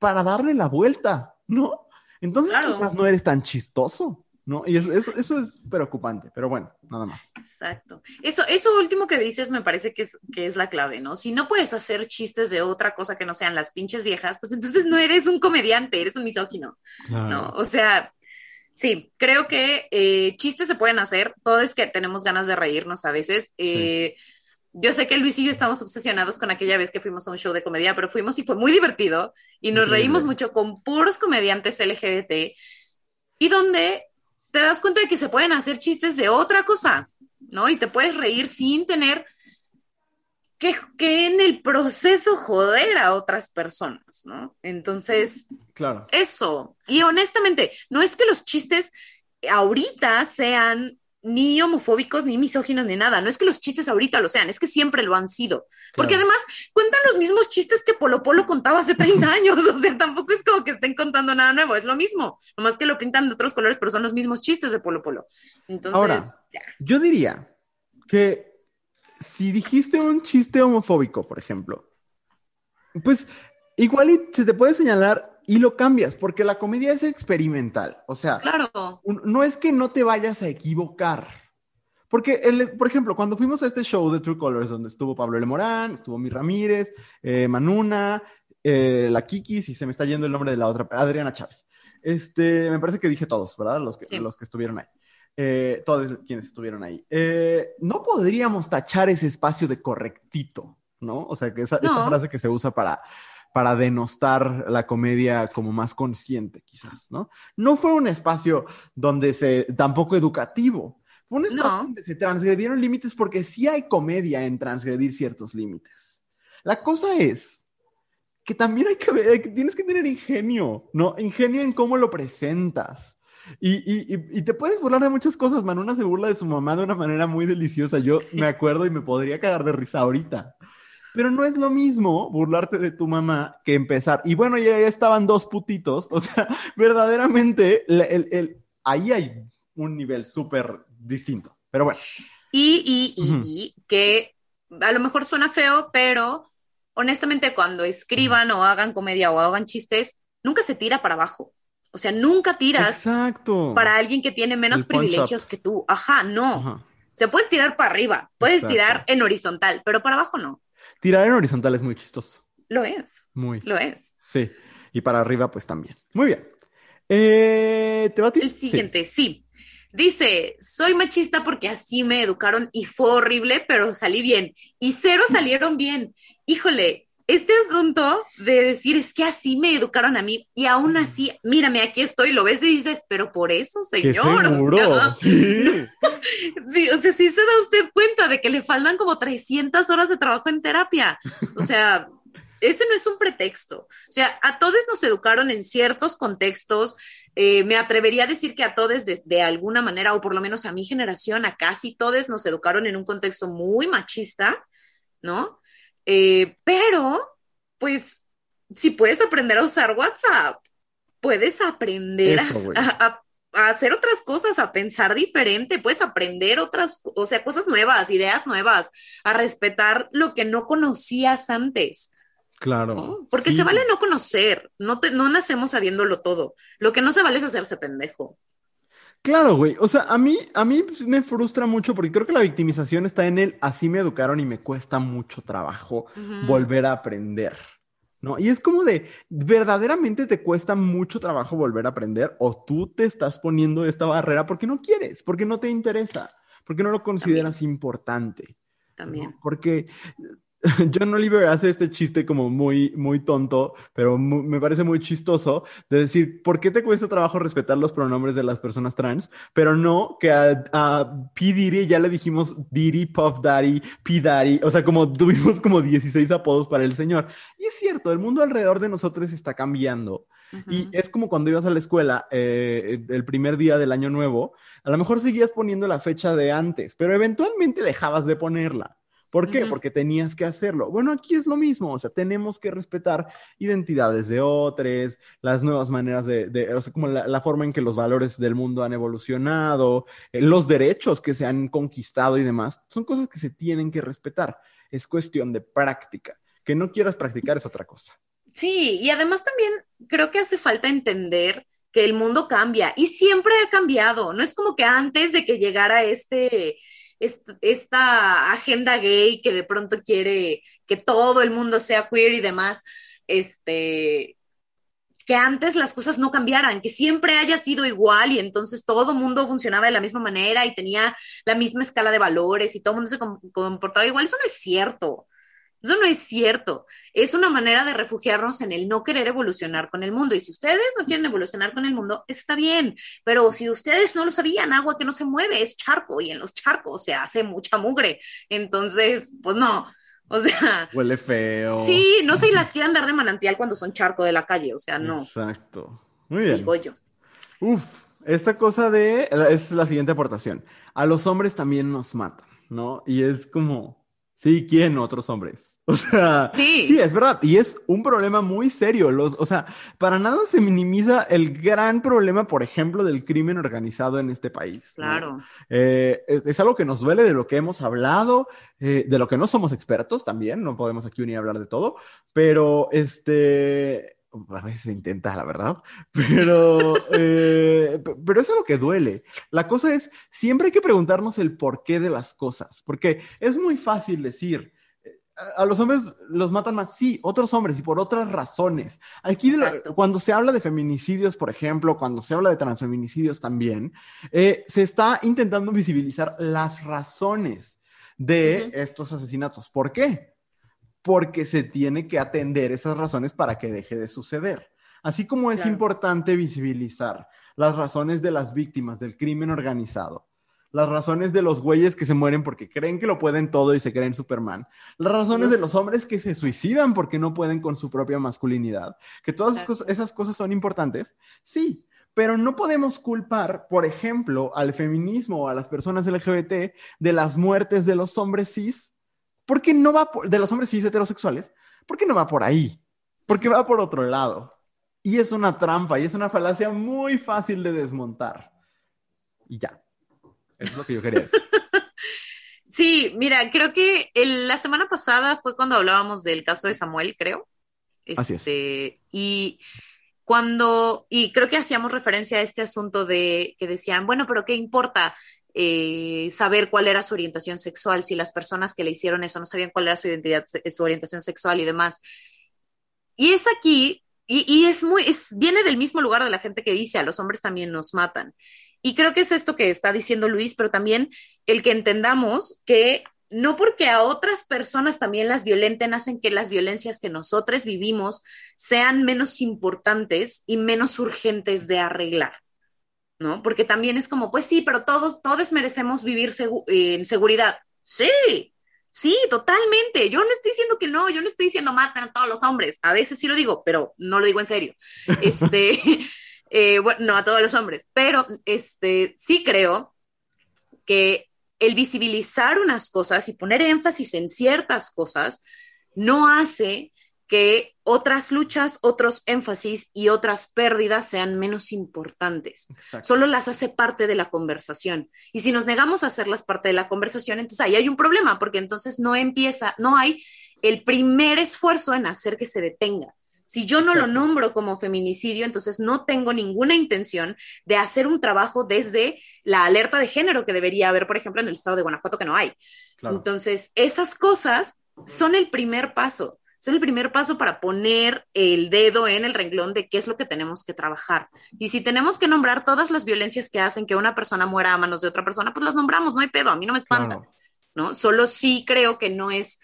para darle la vuelta, ¿no? Entonces quizás no eres tan chistoso. ¿No? Y eso, eso, es preocupante, pero bueno, nada más. Exacto. Eso, eso último que dices me parece que es, que es la clave, ¿no? Si no puedes hacer chistes de otra cosa que no sean las pinches viejas, pues entonces no eres un comediante, eres un misógino, ¿no? O sea, sí, creo que eh, chistes se pueden hacer, todo es que tenemos ganas de reírnos a veces. Eh, yo sé que Luis y yo estamos obsesionados con aquella vez que fuimos a un show de comedia, pero fuimos y fue muy divertido y nos reímos mucho con puros comediantes LGBT y donde te das cuenta de que se pueden hacer chistes de otra cosa, ¿no? Y te puedes reír sin tener que, que en el proceso joder a otras personas, ¿no? Entonces, claro. Eso. Y honestamente, no es que los chistes ahorita sean ni homofóbicos, ni misóginos, ni nada. No es que los chistes ahorita lo sean, es que siempre lo han sido. Porque además cuentan los mismos chistes que Polo Polo contaba hace 30 años. O sea, tampoco es como que estén contando nada nuevo, es lo mismo. Nomás que lo pintan de otros colores, pero son los mismos chistes de Polo Polo. Entonces, Ahora, yo diría que si dijiste un chiste homofóbico, por ejemplo, pues igual y se te puede señalar y lo cambias, porque la comedia es experimental. O sea, Claro. no es que no te vayas a equivocar. Porque, el- por ejemplo, cuando fuimos a este show de True Colors, donde estuvo Pablo L. Morán, estuvo Mi Ramírez, eh, Manuna, eh, la Kiki, si se me está yendo el nombre de la otra, Adriana Chávez. Este, me parece que dije todos, ¿verdad? Los que, Sí. los que estuvieron ahí. Eh, todos quienes estuvieron ahí. Eh, no podríamos tachar ese espacio de correctito, ¿no? O sea, que esa, esta No. frase que se usa para, para denostar la comedia como más consciente, quizás, ¿no? No fue un espacio donde se, tampoco educativo. Fue un espacio No. donde se transgredieron límites porque sí hay comedia en transgredir ciertos límites. La cosa es que también hay que ver, que tienes que tener ingenio, ¿no? Ingenio en cómo lo presentas. Y, y- y- te puedes burlar de muchas cosas. Manuna se burla de su mamá de una manera muy deliciosa. Yo Sí. me acuerdo y me podría cagar de risa ahorita. Pero no es lo mismo burlarte de tu mamá que empezar. Y bueno, ya, ya estaban dos putitos. O sea, verdaderamente, el- el- ahí hay un nivel súper distinto. Pero bueno, Y, y, y, que a lo mejor suena feo, pero honestamente cuando escriban o hagan comedia o hagan chistes, nunca se tira para abajo. O sea, nunca tiras exacto. para alguien que tiene menos privilegios que tú. Ajá, no. Ajá. O sea, puedes tirar para arriba, puedes Exacto. tirar en horizontal, pero para abajo no. Tirar en horizontal es muy chistoso. Lo es, Muy. lo es. Sí. Y para arriba, pues también. Muy bien. Eh, ¿Te va a ti? El Sí. siguiente, sí. Dice, soy machista porque así me educaron y fue horrible, pero salí bien. Y cero salieron bien. Híjole, este asunto de decir, es que así me educaron a mí y aún así, mírame, aquí estoy, lo ves y dices, pero por eso, ¡Qué señor. o sea, Sí. Sí, o sea, sí se da usted cuenta de que le faltan como 300 horas de trabajo en terapia. O sea, ese no es un pretexto. O sea, a todos nos educaron en ciertos contextos. Eh, me atrevería a decir que a todos de, de alguna manera, o por lo menos a mi generación, a casi todos nos educaron en un contexto muy machista, ¿no? Eh, pero, pues, si puedes aprender a usar WhatsApp, puedes aprender a- Eso, güey. a- a a hacer otras cosas, a pensar diferente, puedes aprender otras, o sea, cosas nuevas, ideas nuevas, a respetar lo que no conocías antes, Claro. ¿no? Porque Sí. se vale no conocer, no, te, no nacemos sabiéndolo todo. Lo que no se vale es hacerse pendejo. Claro, güey. O sea, a mí, a mí pues, me frustra mucho porque creo que la victimización está en el así me educaron y me cuesta mucho trabajo volver a aprender. ¿No? Y es como de, ¿verdaderamente te cuesta mucho trabajo volver a aprender? ¿O tú te estás poniendo esta barrera porque no quieres, porque no te interesa, porque no lo consideras importante? ¿no? También. Porque John Oliver hace este chiste como muy, muy tonto, pero me parece muy chistoso, de decir, ¿por qué te cuesta trabajo respetar los pronombres de las personas trans? Pero no que a, a P. Diddy ya le dijimos Diddy, Puff Daddy, P. Daddy, o sea, como tuvimos como 16 apodos para el señor. Y es cierto, el mundo alrededor de nosotros está cambiando. Y es como cuando ibas a la escuela eh, el primer día del año nuevo, a lo mejor seguías poniendo la fecha de antes, pero eventualmente dejabas de ponerla. ¿Por qué? Porque tenías que hacerlo. Bueno, aquí es lo mismo, o sea, tenemos que respetar identidades de otros, las nuevas maneras de, de- o sea, como la, la forma en que los valores del mundo han evolucionado, eh, los derechos que se han conquistado y demás, son cosas que se tienen que respetar. Es cuestión de práctica. Que no quieras practicar es otra cosa. Sí, y además también creo que hace falta entender que el mundo cambia y siempre ha cambiado. No es como que antes de que llegara este, est- esta agenda gay que de pronto quiere que todo el mundo sea queer y demás, este, que antes las cosas no cambiaran, que siempre haya sido igual y entonces todo mundo funcionaba de la misma manera y tenía la misma escala de valores y todo el mundo se com- comportaba igual. Eso no es cierto. Eso no es cierto. Es una manera de refugiarnos en el no querer evolucionar con el mundo. Y si ustedes no quieren evolucionar con el mundo, está bien. Pero si ustedes no lo sabían, agua que no se mueve es charco y en los charcos se hace mucha mugre. Entonces, pues no. O sea, Huele feo. sí, no se las quieran dar de manantial cuando son charco de la calle. O sea, no. Exacto. Muy bien. Digo yo. Uf, esta cosa de, es la siguiente aportación. A los hombres también nos matan, ¿no? Y es como, Sí, ¿quién? Otros hombres. O sea, sí. es verdad. Y es un problema muy serio. Los, o sea, para nada se minimiza el gran problema, por ejemplo, del crimen organizado en este país. Claro. Eh, es, algo que nos duele de lo que hemos hablado, eh, de lo que no somos expertos también. No podemos aquí unir a hablar de todo. Pero este a veces se intenta, la verdad, pero, eh, pero eso es lo que duele. La cosa es, siempre hay que preguntarnos el porqué de las cosas, porque es muy fácil decir, eh, a los hombres los matan más, sí, otros hombres y por otras razones. Aquí cuando se habla de feminicidios, por ejemplo, cuando se habla de transfeminicidios también, eh, se está intentando visibilizar las razones de estos asesinatos. ¿Por qué? Porque se tiene que atender esas razones para que deje de suceder. Así como es importante visibilizar las razones de las víctimas del crimen organizado, las razones de los güeyes que se mueren porque creen que lo pueden todo y se creen Superman, las razones de los hombres que se suicidan porque no pueden con su propia masculinidad, que todas esas cosas son importantes, sí, pero no podemos culpar, por ejemplo, al feminismo o a las personas LGBT de las muertes de los hombres cis ¿Por qué no va por, de los hombres cis heterosexuales? ¿Por qué no va por ahí? Porque va por otro lado. Y es una trampa y es una falacia muy fácil de desmontar. Y ya. Eso es lo que yo quería decir. Sí, mira, creo que la semana pasada fue cuando hablábamos del caso de Samuel, creo. Así es. Este, y cuando, y creo que hacíamos referencia a este asunto de que decían, bueno, pero ¿qué importa? Eh, saber cuál era su orientación sexual, si las personas que le hicieron eso no sabían cuál era su identidad, su orientación sexual y demás. Y es aquí, y, es muy, es, viene del mismo lugar de la gente que dice, a los hombres también nos matan. Y creo que es esto que está diciendo Luis, pero también el que entendamos que no porque a otras personas también las violenten hacen que las violencias que nosotros vivimos sean menos importantes y menos urgentes de arreglar. ¿No? Porque también es como, pues sí, pero todos, todos merecemos vivir en seguridad. Sí, sí, totalmente. Yo no estoy diciendo que no, yo no estoy diciendo maten a todos los hombres. A veces sí lo digo, pero no lo digo en serio. Este, eh, bueno, no a todos los hombres, pero este, sí creo que el visibilizar unas cosas y poner énfasis en ciertas cosas no hace que otras luchas, otros énfasis y otras pérdidas sean menos importantes. Solo las hace parte de la conversación. Y si nos negamos a hacerlas parte de la conversación, entonces ahí hay un problema, porque entonces no empieza, no hay el primer esfuerzo en hacer que se detenga. Si yo no lo nombro como feminicidio, entonces no tengo ninguna intención de hacer un trabajo desde la alerta de género que debería haber, por ejemplo, en el estado de Guanajuato, que no hay. Entonces, esas cosas son el primer paso es el primer paso para poner el dedo en el renglón de qué es lo que tenemos que trabajar. Y si tenemos que nombrar todas las violencias que hacen que una persona muera a manos de otra persona, pues las nombramos, no hay pedo, a mí no me espanta, ¿no? Solo sí creo que no es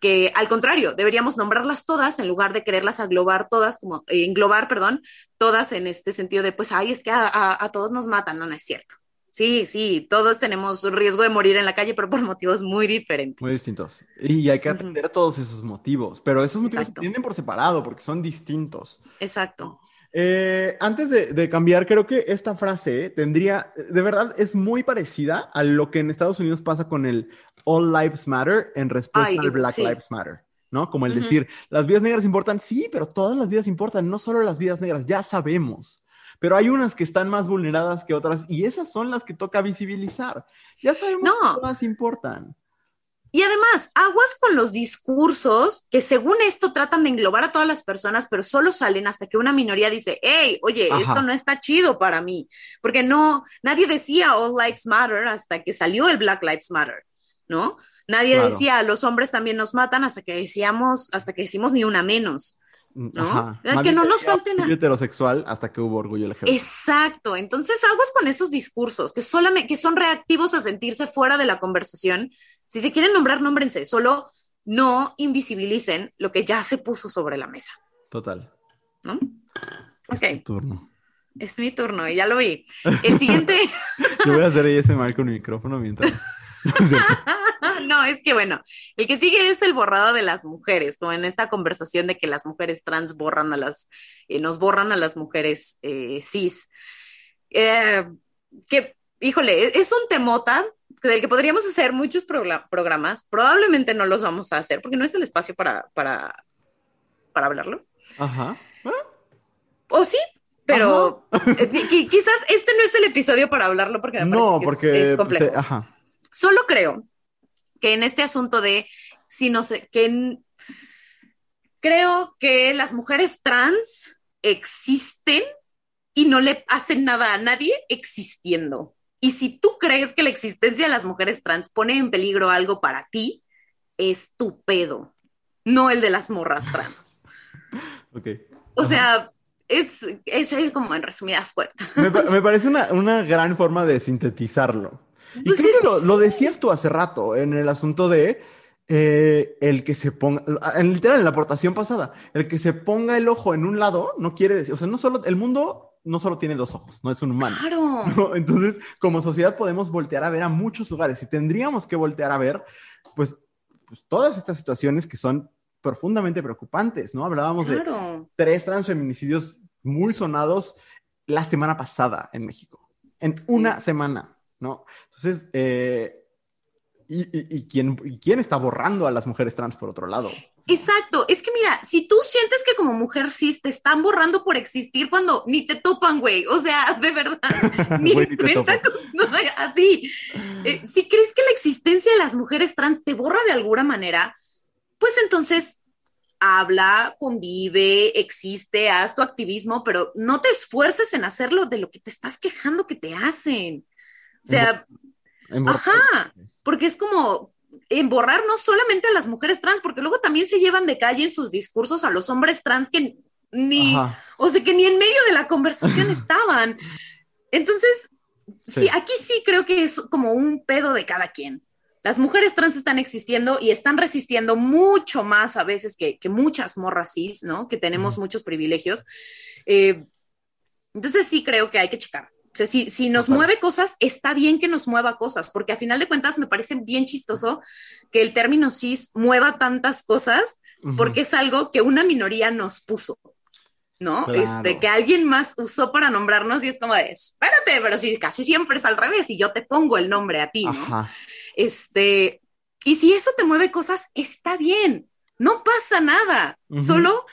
que al contrario, deberíamos nombrarlas todas en lugar de quererlas aglobar todas, como eh, englobar, perdón, todas en este sentido de, pues, ay, es que a todos nos matan, no, no es cierto. Sí, sí, todos tenemos riesgo de morir en la calle, pero por motivos muy diferentes. Muy distintos. Y hay que atender todos esos motivos, pero esos motivos se entienden por separado porque son distintos. Exacto. Eh, antes de, cambiar, creo que esta frase tendría, de verdad, es muy parecida a lo que en Estados Unidos pasa con el All Lives Matter en respuesta al Black Lives Matter, ¿no? Como el decir, las vidas negras importan, sí, pero todas las vidas importan, no solo las vidas negras, ya sabemos pero hay unas que están más vulneradas que otras y esas son las que toca visibilizar. Ya sabemos que todas importan. Y además, aguas con los discursos que según esto tratan de englobar a todas las personas, pero solo salen hasta que una minoría dice, hey, oye, esto no está chido para mí, porque no, nadie decía All Lives Matter hasta que salió el Black Lives Matter, ¿no? Nadie decía, los hombres también nos matan hasta que decíamos, hasta que decimos ni una menos. ¿No? Que no nos falte nada. heterosexual hasta que hubo orgullo LGBT. Exacto. Entonces, aguas con esos discursos que solamente que son reactivos a sentirse fuera de la conversación. Si se quieren nombrar, nómbrense. Solo no invisibilicen lo que ya se puso sobre la mesa. Total. ¿No? Es mi turno. Es mi turno y ya lo vi. El siguiente. Yo voy a hacer ahí ese marco con el micrófono mientras. no, es que bueno, el que sigue es el borrado de las mujeres, como en esta conversación de que las mujeres trans borran a las, eh, nos borran a las mujeres eh, cis. Eh, que, híjole, es un temota del que podríamos hacer muchos programas. Probablemente no los vamos a hacer porque no es el espacio para, para, para hablarlo. Ajá. O sí, pero eh, quizás este no es el episodio para hablarlo porque me parece que porque, es, complejo. ajá. Solo creo que en este asunto de si no sé, que creo que las mujeres trans existen y no le hacen nada a nadie existiendo. Y si tú crees que la existencia de las mujeres trans pone en peligro algo para ti, es tu pedo, no el de las morras trans. ok. O sea, es, es, como en resumidas cuentas. Me, parece una, gran forma de sintetizarlo. Y pues creo que lo, decías tú hace rato en el asunto de eh, el que se ponga, en literal, en la aportación pasada, el que se ponga el ojo en un lado no quiere decir, o sea, no solo, el mundo no solo tiene dos ojos, no es un humano. Claro. Entonces, como sociedad podemos voltear a ver a muchos lugares y tendríamos que voltear a ver, pues, pues todas estas situaciones que son profundamente preocupantes, ¿no? Hablábamos de tres transfeminicidios muy sonados la semana pasada en México, en una semana, ¿no? Entonces, eh, ¿y, quién, quién está borrando a las mujeres trans por otro lado? Exacto, es que mira, si tú sientes que como mujer cis te están borrando por existir cuando ni te topan, güey, o sea, de verdad, ni, así, eh, si crees que la existencia de las mujeres trans te borra de alguna manera, pues entonces habla, convive, existe, haz tu activismo, pero no te esfuerces en hacerlo de lo que te estás quejando que te hacen. O sea, ajá, porque es como emborrar no solamente a las mujeres trans, porque luego también se llevan de calle en sus discursos a los hombres trans que ni, o sea, que ni en medio de la conversación estaban. Entonces, sí, aquí sí creo que es como un pedo de cada quien. Las mujeres trans están existiendo y están resistiendo mucho más a veces que, muchas morras cis, ¿no? Que tenemos muchos privilegios. Eh, entonces sí creo que hay que checar. O sea, si, si nos mueve cosas, está bien que nos mueva cosas, porque a final de cuentas me parece bien chistoso que el término cis mueva tantas cosas, porque es algo que una minoría nos puso. ¿no? Este, que alguien más usó para nombrarnos y es como de, espérate, pero si casi siempre es al revés y yo te pongo el nombre a ti, ¿no? Este, y si eso te mueve cosas, está bien, no pasa nada, solo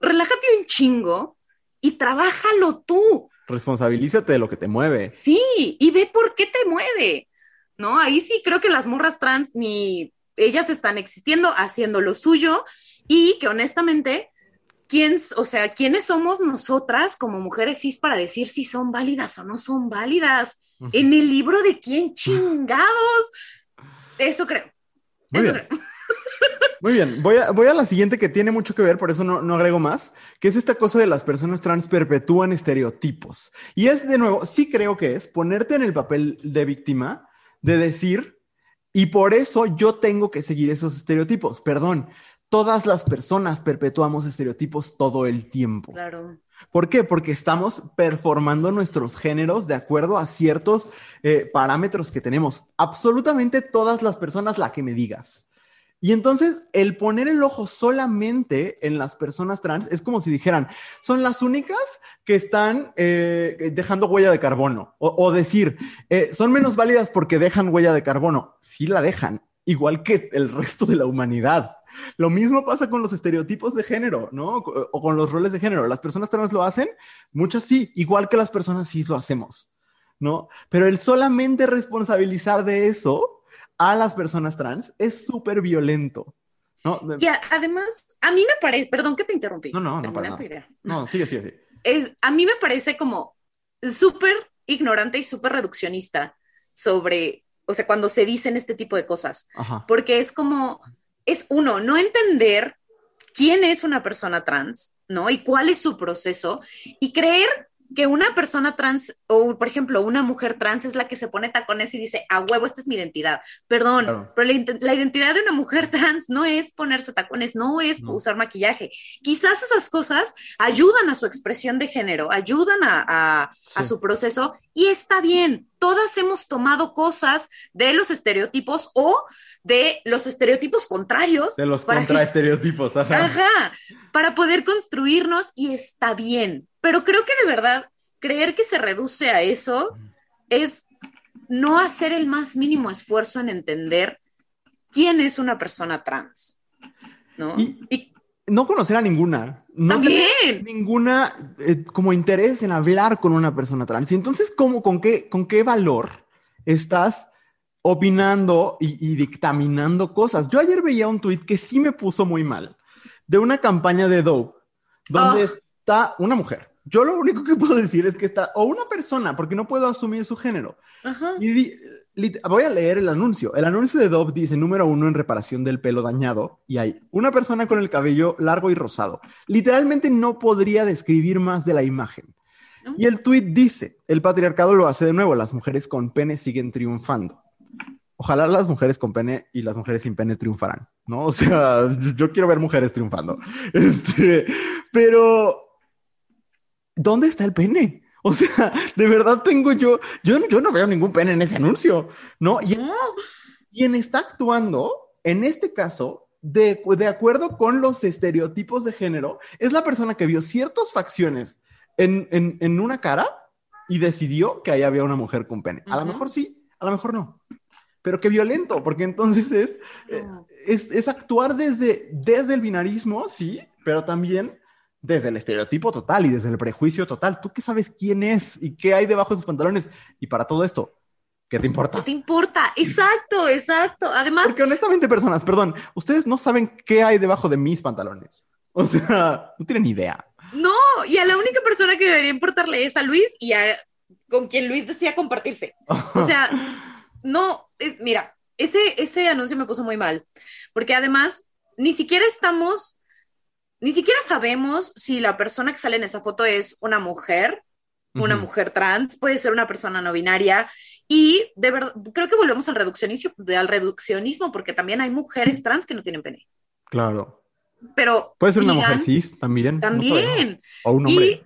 relájate un chingo y trabájalo tú. Responsabilízate de lo que te mueve. Sí, y ve por qué te mueve, ¿no? Ahí sí creo que las morras trans ni ellas están existiendo, haciendo lo suyo y que honestamente, ¿quién, o sea, ¿quiénes somos nosotras como mujeres cis para decir si son válidas o no son válidas? ¿En el libro de quién chingados? Eso creo. Muy bien. Muy bien, voy a, voy a la siguiente que tiene mucho que ver, por eso no, no, agrego más, que es esta cosa de las personas trans perpetúan estereotipos. Y es de nuevo, sí creo que es ponerte en el papel de víctima, de decir, y por eso yo tengo que seguir esos estereotipos. Perdón, todas las personas perpetuamos estereotipos todo el tiempo. Claro. ¿Por qué? Porque estamos performando nuestros géneros de acuerdo a ciertos eh, parámetros que tenemos. Absolutamente todas las personas, la que me digas. Y entonces el poner el ojo solamente en las personas trans es como si dijeran, son las únicas que están eh, dejando huella de carbono. O, decir, eh, son menos válidas porque dejan huella de carbono. Sí la dejan, igual que el resto de la humanidad. Lo mismo pasa con los estereotipos de género, ¿no? O con los roles de género. Las personas trans lo hacen, muchas sí, igual que las personas cis lo hacemos, ¿no? Pero el solamente responsabilizar de eso a las personas trans es súper violento. ¿no? Y además, a mí me parece, perdón que te interrumpí. No, no, no, para No, sigue, sigue, sigue. Es, a mí me parece como súper ignorante y súper reduccionista sobre, o sea, cuando se dicen este tipo de cosas. Porque es como, es uno, no entender quién es una persona trans, ¿no? Y cuál es su proceso y creer que una persona trans o, por ejemplo, una mujer trans es la que se pone tacones y dice, a huevo, esta es mi identidad. Perdón, pero la, identidad de una mujer trans no es ponerse tacones, no es usar maquillaje. Quizás esas cosas ayudan a su expresión de género, ayudan a, su proceso y está bien. Todas hemos tomado cosas de los estereotipos o de los estereotipos contrarios. De los contraestereotipos, ajá. Ajá, para poder construirnos y está bien pero creo que de verdad creer que se reduce a eso es no hacer el más mínimo esfuerzo en entender quién es una persona trans. ¿No? Y, no conocer a ninguna. No También. ninguna eh, como interés en hablar con una persona trans. Y entonces, ¿cómo, con, qué, ¿con qué valor estás opinando y, dictaminando cosas? Yo ayer veía un tweet que sí me puso muy mal, de una campaña de Dope, donde ah. está una mujer yo lo único que puedo decir es que está, o una persona, porque no puedo asumir su género. Y voy a leer el anuncio. El anuncio de Dove dice número uno en reparación del pelo dañado y hay una persona con el cabello largo y rosado. Literalmente no podría describir más de la imagen. Y el tweet dice, el patriarcado lo hace de nuevo, las mujeres con pene siguen triunfando. Ojalá las mujeres con pene y las mujeres sin pene triunfarán, ¿no? O sea, yo quiero ver mujeres triunfando. Este, pero ¿dónde está el pene? O sea, de verdad tengo yo, yo, yo no veo ningún pene en ese anuncio, ¿no? Y quien está actuando, en este caso, de, de, acuerdo con los estereotipos de género, es la persona que vio ciertas facciones en, en, en una cara y decidió que ahí había una mujer con pene. A lo mejor sí, a lo mejor no. Pero qué violento, porque entonces es, eh, es, es, actuar desde, desde el binarismo, sí, pero también desde el estereotipo total y desde el prejuicio total. ¿Tú qué sabes quién es y qué hay debajo de sus pantalones? Y para todo esto, ¿qué te importa? ¿Qué te importa? Exacto, exacto. Además... Porque honestamente, personas, perdón, ustedes no saben qué hay debajo de mis pantalones. O sea, no tienen idea. No, y a la única persona que debería importarle es a Luis y a con quien Luis decía compartirse. O sea, no, mira, ese, ese anuncio me puso muy mal, porque además ni siquiera estamos ni siquiera sabemos si la persona que sale en esa foto es una mujer, una mujer trans, puede ser una persona no binaria. Y de verdad, creo que volvemos al reduccionismo, al reduccionismo, porque también hay mujeres trans que no tienen pene. Claro. Pero. Puede ser una mujer cis también. También. o un hombre.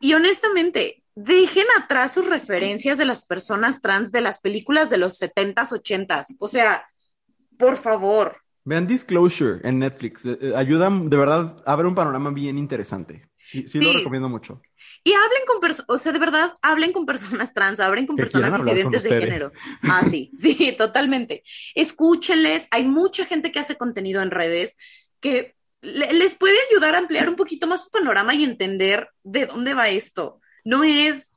Y, y honestamente, dejen atrás sus referencias de las personas trans de las películas de los 70s, 80s. O sea, por favor. Vean Disclosure en Netflix. Eh, eh, ayudan, de verdad, a ver un panorama bien interesante. Sí, sí, lo recomiendo mucho. Y hablen con personas, o sea, de verdad, hablen con personas trans, hablen con personas disidentes de género. Ah, sí, sí, totalmente. Escúchenles. Hay mucha gente que hace contenido en redes que les puede ayudar a ampliar un poquito más su panorama y entender de dónde va esto. No es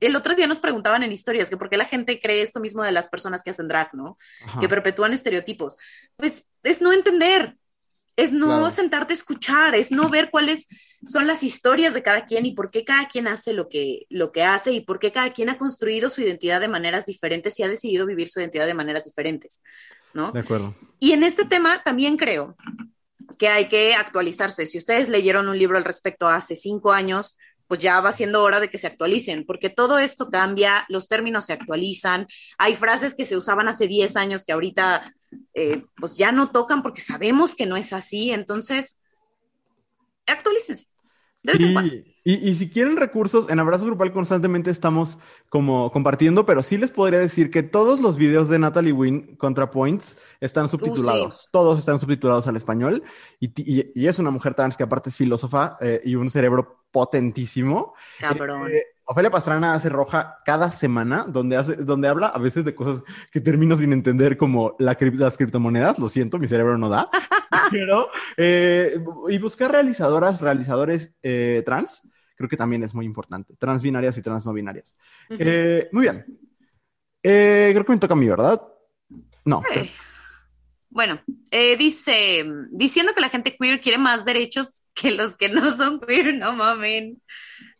el otro día nos preguntaban en historias que por qué la gente cree esto mismo de las personas que hacen drag, ¿no? Que perpetúan estereotipos. Pues es no entender, es no sentarte a escuchar, es no ver cuáles son las historias de cada quien y por qué cada quien hace lo que, lo que hace y por qué cada quien ha construido su identidad de maneras diferentes y ha decidido vivir su identidad de maneras diferentes, ¿no? De acuerdo. Y en este tema también creo que hay que actualizarse. Si ustedes leyeron un libro al respecto hace cinco años, pues ya va siendo hora de que se actualicen, porque todo esto cambia, los términos se actualizan, hay frases que se usaban hace 10 años que ahorita eh, pues ya no tocan porque sabemos que no es así, entonces actualícense. Y, si quieren recursos, en Abrazo Grupal constantemente estamos como compartiendo, pero sí les podría decir que todos los videos de Natalie Wynn contra Points están subtitulados. Todos están subtitulados al español. Y, es una mujer trans que aparte es filósofa eh, y un cerebro potentísimo. Cabrón. Eh, Ofelia Pastrana hace roja cada semana, donde, hace, donde habla a veces de cosas que termino sin entender, como la, las criptomonedas. Lo siento, mi cerebro no da. Pero, eh, y buscar realizadoras, realizadores eh, trans, creo que también es muy importante. Transbinarias y trans no binarias. muy bien. creo que me toca a mí, ¿verdad? No. Bueno, dice, diciendo que la gente queer quiere más derechos que los que no son queer, no mamen,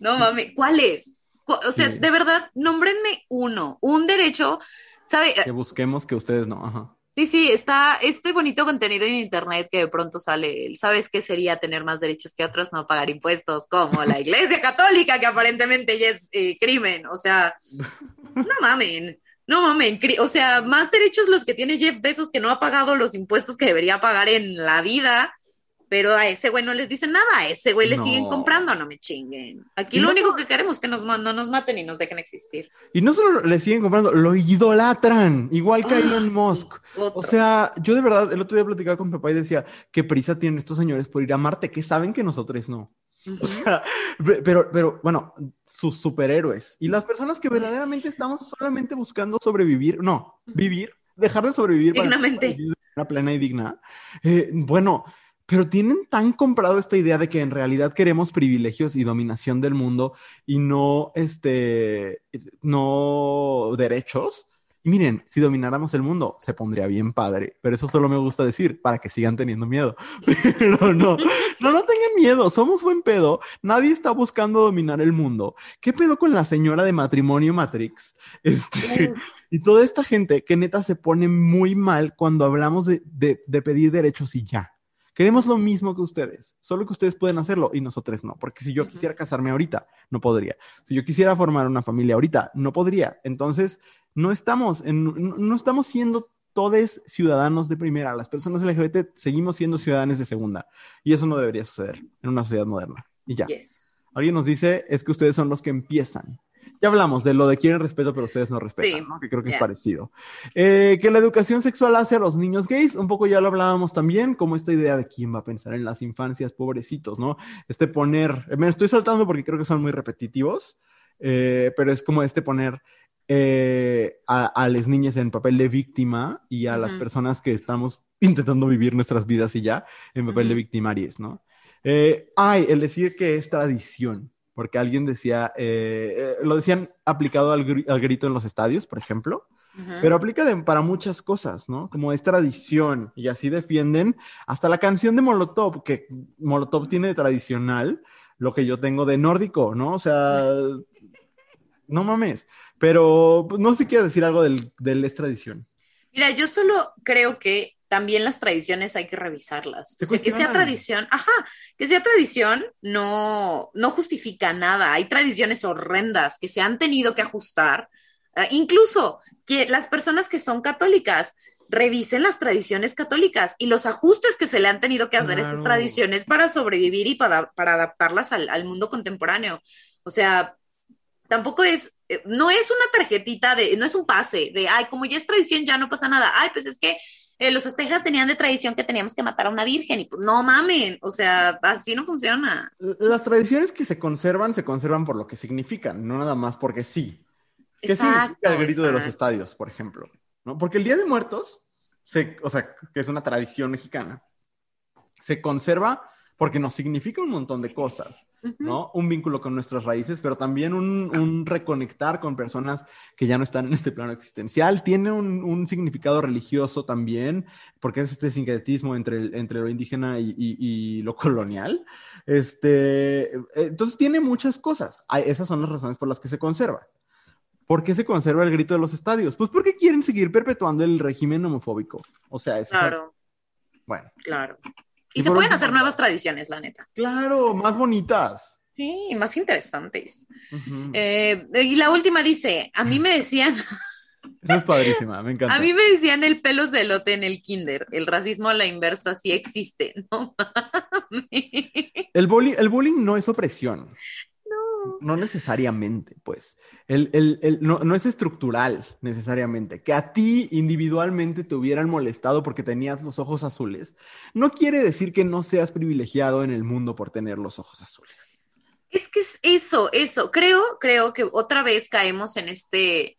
no mamen, ¿cuáles? O sea, de verdad, nómbrenme uno, un derecho, ¿sabe? Que busquemos que ustedes no, ajá. Sí, sí, está este bonito contenido en internet que de pronto sale. ¿Sabes qué sería tener más derechos que otros? No pagar impuestos, como la Iglesia Católica, que aparentemente ya es eh, crimen. O sea, no mamen, no mamen. O sea, más derechos los que tiene Jeff Bezos que no ha pagado los impuestos que debería pagar en la vida pero a ese güey no les dicen nada, a ese güey le siguen comprando, no me chinguen. Aquí lo único que queremos es que nos, no nos maten y nos dejen existir. Y no solo le siguen comprando, lo idolatran, igual que ah, Elon Musk. o sea, yo de verdad, el otro día platicaba con mi papá y decía, ¿qué prisa tienen estos señores por ir a Marte? Que saben que nosotros no. O sea, pe- pero, pero bueno, sus superhéroes y las personas que verdaderamente estamos solamente buscando sobrevivir, no, vivir, dejar de sobrevivir para Dignamente. vivir de manera plena y digna. Eh, bueno, pero tienen tan comprado esta idea de que en realidad queremos privilegios y dominación del mundo y no, este, no derechos. Y miren, si domináramos el mundo, se pondría bien padre, pero eso solo me gusta decir para que sigan teniendo miedo. Pero no, no, no tengan miedo, somos buen pedo, nadie está buscando dominar el mundo. ¿Qué pedo con la señora de matrimonio Matrix? Este, y toda esta gente que neta se pone muy mal cuando hablamos de, de- de pedir derechos y ya. Queremos lo mismo que ustedes, solo que ustedes pueden hacerlo y nosotros no, porque si yo quisiera casarme ahorita, no podría. Si yo quisiera formar una familia ahorita, no podría. Entonces, no estamos, en, no, no estamos siendo todos ciudadanos de primera. Las personas LGBT seguimos siendo ciudadanos de segunda. Y eso no debería suceder en una sociedad moderna. Y ya. Yes. Alguien nos dice, es que ustedes son los que empiezan. Ya hablamos de lo de quieren respeto, pero ustedes no respetan, Sí, ¿no? Que creo que es parecido. Eh, que la educación sexual hace a los niños gays, un poco ya lo hablábamos también, como esta idea de quién va a pensar en las infancias, pobrecitos, ¿no? Este poner, me estoy saltando porque creo que son muy repetitivos, eh, pero es como este poner eh, a, a las niñas en papel de víctima y a las Ujú. personas que estamos intentando vivir nuestras vidas y ya en papel de victimarias, ¿no? Eh, ay, el decir que es tradición, porque alguien decía, eh, eh, lo decían aplicado al, al grito en los estadios, por ejemplo, pero aplica de- para muchas cosas, ¿no? Como es tradición, y así defienden hasta la canción de Molotov, que Molotov tiene de tradicional lo que yo tengo de nórdico, ¿no? O sea, no mames, pero no sé si quiero decir algo del, del es tradición. Mira, yo solo creo que también las tradiciones hay que revisarlas. Se O sea, que sea tradición, ajá, que sea tradición no, no justifica nada. Hay tradiciones horrendas que se han tenido que ajustar. Ah, incluso que las personas que son católicas revisen las tradiciones católicas y los ajustes que se le han tenido que hacer a esas tradiciones para sobrevivir y para, para adaptarlas al, al mundo contemporáneo. O sea, tampoco es, eh, no es una tarjetita de, no es un pase de, ay, como ya es tradición, ya no pasa nada. Ay, pues es que eh, los aztecas tenían de tradición que teníamos que matar a una virgen y pues no mamen, o sea, así no funciona. Las tradiciones que se conservan, se conservan por lo que significan, no nada más porque sí. ¿Qué significa el grito de los exacto. estadios, por ejemplo? ¿No? Porque el Día de Muertos, se, o sea, que es una tradición mexicana, se conserva porque nos significa un montón de cosas, Ujú. ¿no? Un vínculo con nuestras raíces, pero también un, un reconectar con personas que ya no están en este plano existencial. Tiene un, un significado religioso también, porque es este sincretismo entre, el- entre lo indígena y, y- y lo colonial. Este, entonces tiene muchas cosas. Esas son las razones por las que se conserva. ¿Por qué se conserva el grito de los estadios? Pues porque quieren seguir perpetuando el régimen homofóbico. O sea, es Claro, bueno. claro. Y, Y se pueden hacer nuevas tradiciones, la neta. Claro, más bonitas. Sí, más interesantes. Eh, y la última dice, a mí me decían, es padrísima, me encanta. a mí me decían el pelos de elote en el kinder. El racismo a la inversa sí existe, ¿no? mames. El bullying, el bullying no es opresión. No. Necesariamente, pues. El, el- el- no, no es estructural, necesariamente. Que a ti individualmente te hubieran molestado porque tenías los ojos azules, no quiere decir que no seas privilegiado en el mundo por tener los ojos azules. Es que es eso, eso. Creo, creo que otra vez caemos en este,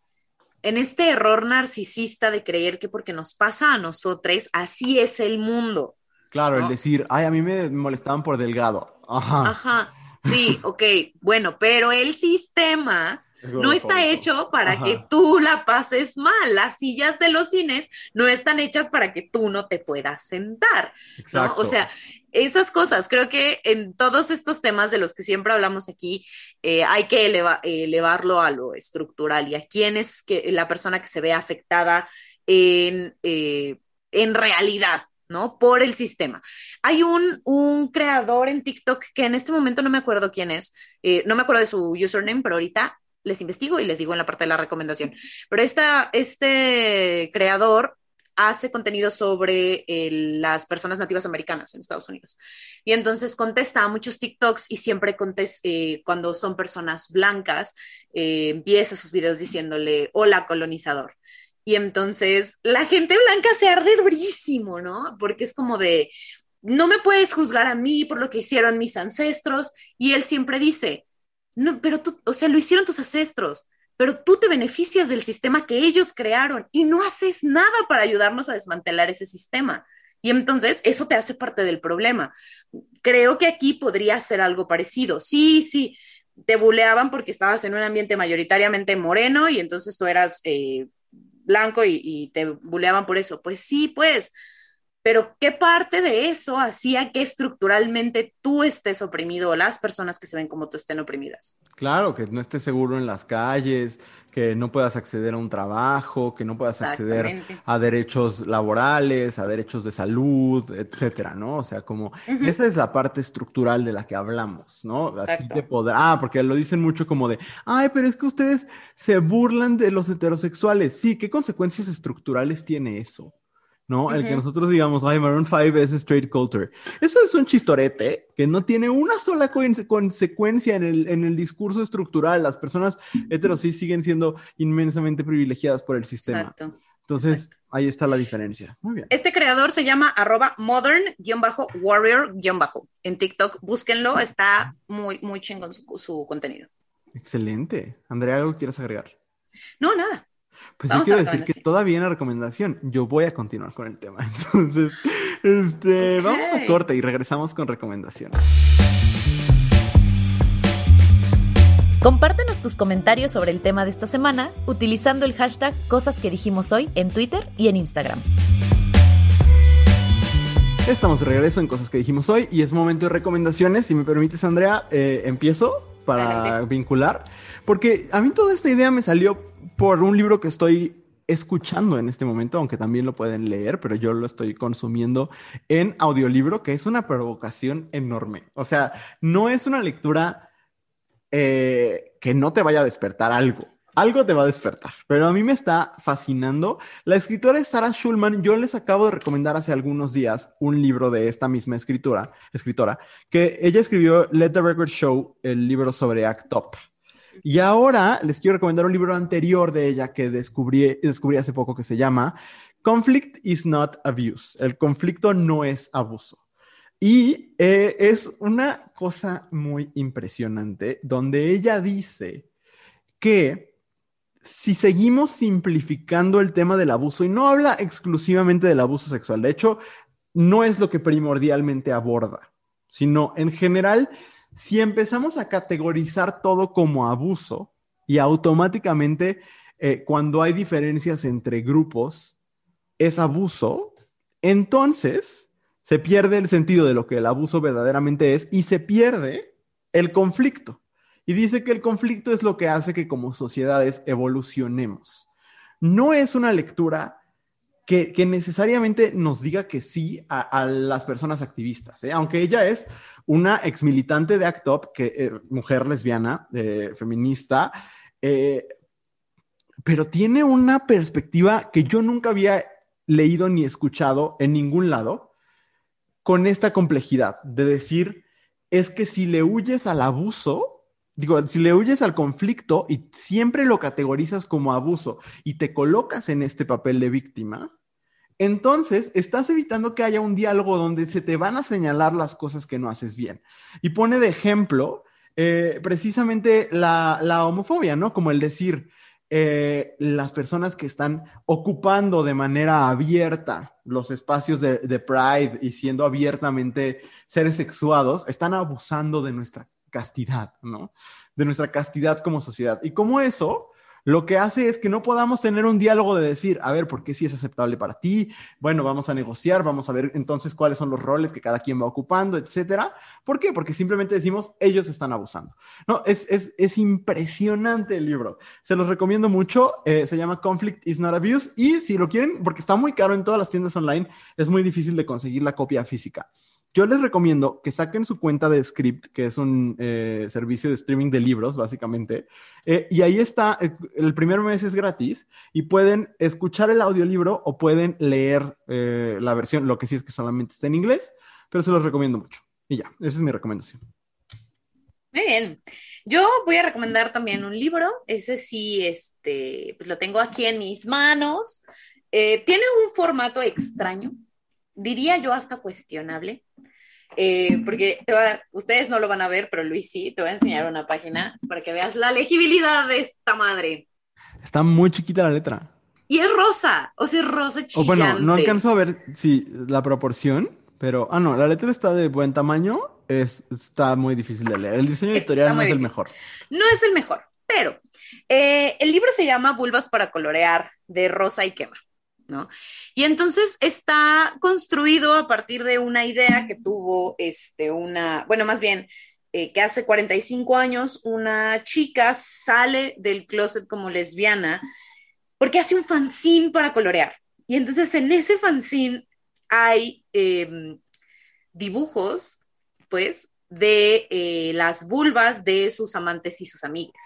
en este error narcisista de creer que porque nos pasa a nosotros, así es el mundo. Claro, el decir, ay, a mí me molestaban por delgado. Ajá. Ajá. Sí, ok, bueno, pero el sistema no está hecho para Ajá. que tú la pases mal. Las sillas de los cines no están hechas para que tú no te puedas sentar. ¿no? O sea, esas cosas, creo que en todos estos temas de los que siempre hablamos aquí, eh, hay que eleva- elevarlo a lo estructural y a quién es que, la persona que se ve afectada en, eh, en realidad, ¿no? Por el sistema. Hay un, un creador en TikTok que en este momento no me acuerdo quién es, eh, no me acuerdo de su username, pero ahorita les investigo y les digo en la parte de la recomendación. Pero esta, este creador hace contenido sobre el- las personas nativas americanas en Estados Unidos. Y entonces contesta a muchos TikToks y siempre contesta, eh, cuando son personas blancas, eh, empieza sus videos diciéndole, hola colonizador. Y entonces la gente blanca se arde durísimo, ¿no? Porque es como de, no me puedes juzgar a mí por lo que hicieron mis ancestros. Y él siempre dice, no, pero tú, o sea, lo hicieron tus ancestros, pero tú te beneficias del sistema que ellos crearon y no haces nada para ayudarnos a desmantelar ese sistema. Y entonces eso te hace parte del problema. Creo que aquí podría ser algo parecido. Sí, sí, te buleaban porque estabas en un ambiente mayoritariamente moreno y entonces tú eras eh, blanco y, te buleaban por eso. Pues sí, pues, pero ¿qué parte de eso hacía que estructuralmente tú estés oprimido o las personas que se ven como tú estén oprimidas? Claro, que no estés seguro en las calles, que no puedas acceder a un trabajo, que no puedas acceder a derechos laborales, a derechos de salud, etcétera, ¿no? O sea, como esa es la parte estructural de la que hablamos, ¿no? Te podrá, ah, porque lo dicen mucho como de, ay, pero es que ustedes se burlan de los heterosexuales. Sí, ¿qué consecuencias estructurales tiene eso? ¿No? El que nosotros digamos, ay, Maroon 5 es straight culture. Eso es un chistorete que no tiene una sola consecuencia en el, en el discurso estructural. Las personas heterosis siguen siendo inmensamente privilegiadas por el sistema. Exacto. Entonces, ahí está la diferencia. Muy bien. Este creador se llama arroba modern-warrior- en TikTok. Búsquenlo, está muy, muy chingón su, su contenido. Excelente. Andrea, ¿algo quieres agregar? No, nada. Pues yo quiero decir que todavía en la recomendación yo voy a continuar con el tema. Entonces, este, vamos a corte y regresamos con recomendaciones. Compártenos tus comentarios sobre el tema de esta semana utilizando el hashtag Cosas que dijimos hoy en Twitter y en Instagram. Estamos de regreso en Cosas que dijimos hoy y es momento de recomendaciones. Si me permites, Andrea, eh, empiezo para vincular. Porque a mí toda esta idea me salió por un libro que estoy escuchando en este momento, aunque también lo pueden leer, pero yo lo estoy consumiendo en audiolibro, que es una provocación enorme. O sea, no es una lectura eh, que no te vaya a despertar algo. Algo te va a despertar, pero a mí me está fascinando. La escritora es Sarah Schulman. Yo les acabo de recomendar hace algunos días un libro de esta misma escritora, escritora, que ella escribió Let the Record Show, el libro sobre Act Up. Y ahora les quiero recomendar un libro anterior de ella que descubrí, descubrí hace poco que se llama Conflict is not abuse. El conflicto no es abuso. Y eh, es una cosa muy impresionante donde ella dice que si seguimos simplificando el tema del abuso, y no habla exclusivamente del abuso sexual, de hecho, no es lo que primordialmente aborda, sino en general si empezamos a categorizar todo como abuso y automáticamente eh, cuando hay diferencias entre grupos es abuso, entonces se pierde el sentido de lo que el abuso verdaderamente es y se pierde el conflicto. Y dice que el conflicto es lo que hace que como sociedades evolucionemos. No es una lectura que, necesariamente nos diga que sí a, las personas activistas, ¿eh? aunque ella es una ex militante de ACT UP, eh, mujer lesbiana, eh, feminista, pero tiene una perspectiva que yo nunca había leído ni escuchado en ningún lado, con esta complejidad de decir, es que si le huyes al abuso, digo, si le huyes al conflicto y siempre lo categorizas como abuso y te colocas en este papel de víctima, entonces estás evitando que haya un diálogo donde se te van a señalar las cosas que no haces bien. Y pone de ejemplo eh, precisamente la, homofobia, ¿no? Como el decir, eh, las personas que están ocupando de manera abierta los espacios de, de, Pride y siendo abiertamente seres sexuados, están abusando de nuestra castidad, ¿no? De nuestra castidad como sociedad. Y como eso lo que hace es que no podamos tener un diálogo de decir, a ver, ¿por qué sí es aceptable para ti? Bueno, vamos a negociar, vamos a ver entonces cuáles son los roles que cada quien va ocupando, etcétera. ¿Por qué? Porque simplemente decimos, ellos están abusando. No, es, es, es impresionante el libro. Se los recomiendo mucho. Eh, se llama Conflict is not Abuse. Y si lo quieren, porque está muy caro en todas las tiendas online, es muy difícil de conseguir la copia física. Yo les recomiendo que saquen su cuenta de Script, que es un eh, servicio de streaming de libros, básicamente. Eh, y ahí está, eh, el primer mes es gratis y pueden escuchar el audiolibro o pueden leer la versión, lo que sí es que solamente está en inglés, pero se los recomiendo mucho. Y ya, esa es mi recomendación. Muy bien. Yo voy a recomendar también un libro. Ese sí, este, pues lo tengo aquí en mis manos. tiene un formato extraño diría yo hasta cuestionable, eh, porque ustedes no lo van a ver, pero Luis sí, te voy a enseñar una página para que veas la legibilidad de esta madre. Está muy chiquita la letra. Y es rosa, o sea, es rosa chillante. O bueno, no alcanzo a ver si la proporción, pero, ah, no, la letra está de buen tamaño, es, está muy difícil de leer. El diseño editorial no es el mejor. No es el mejor, pero eh, el libro se llama Vulvas para colorear, de Rosa y Quema. Y entonces está construido a partir de una idea que tuvo este, una, bueno, más bien, eh, que hace 45 años una chica sale del closet como lesbiana porque hace un fanzine para colorear. Y entonces en ese fanzine hay em, dibujos, pues, de eh, las vulvas de sus amantes y sus amigas.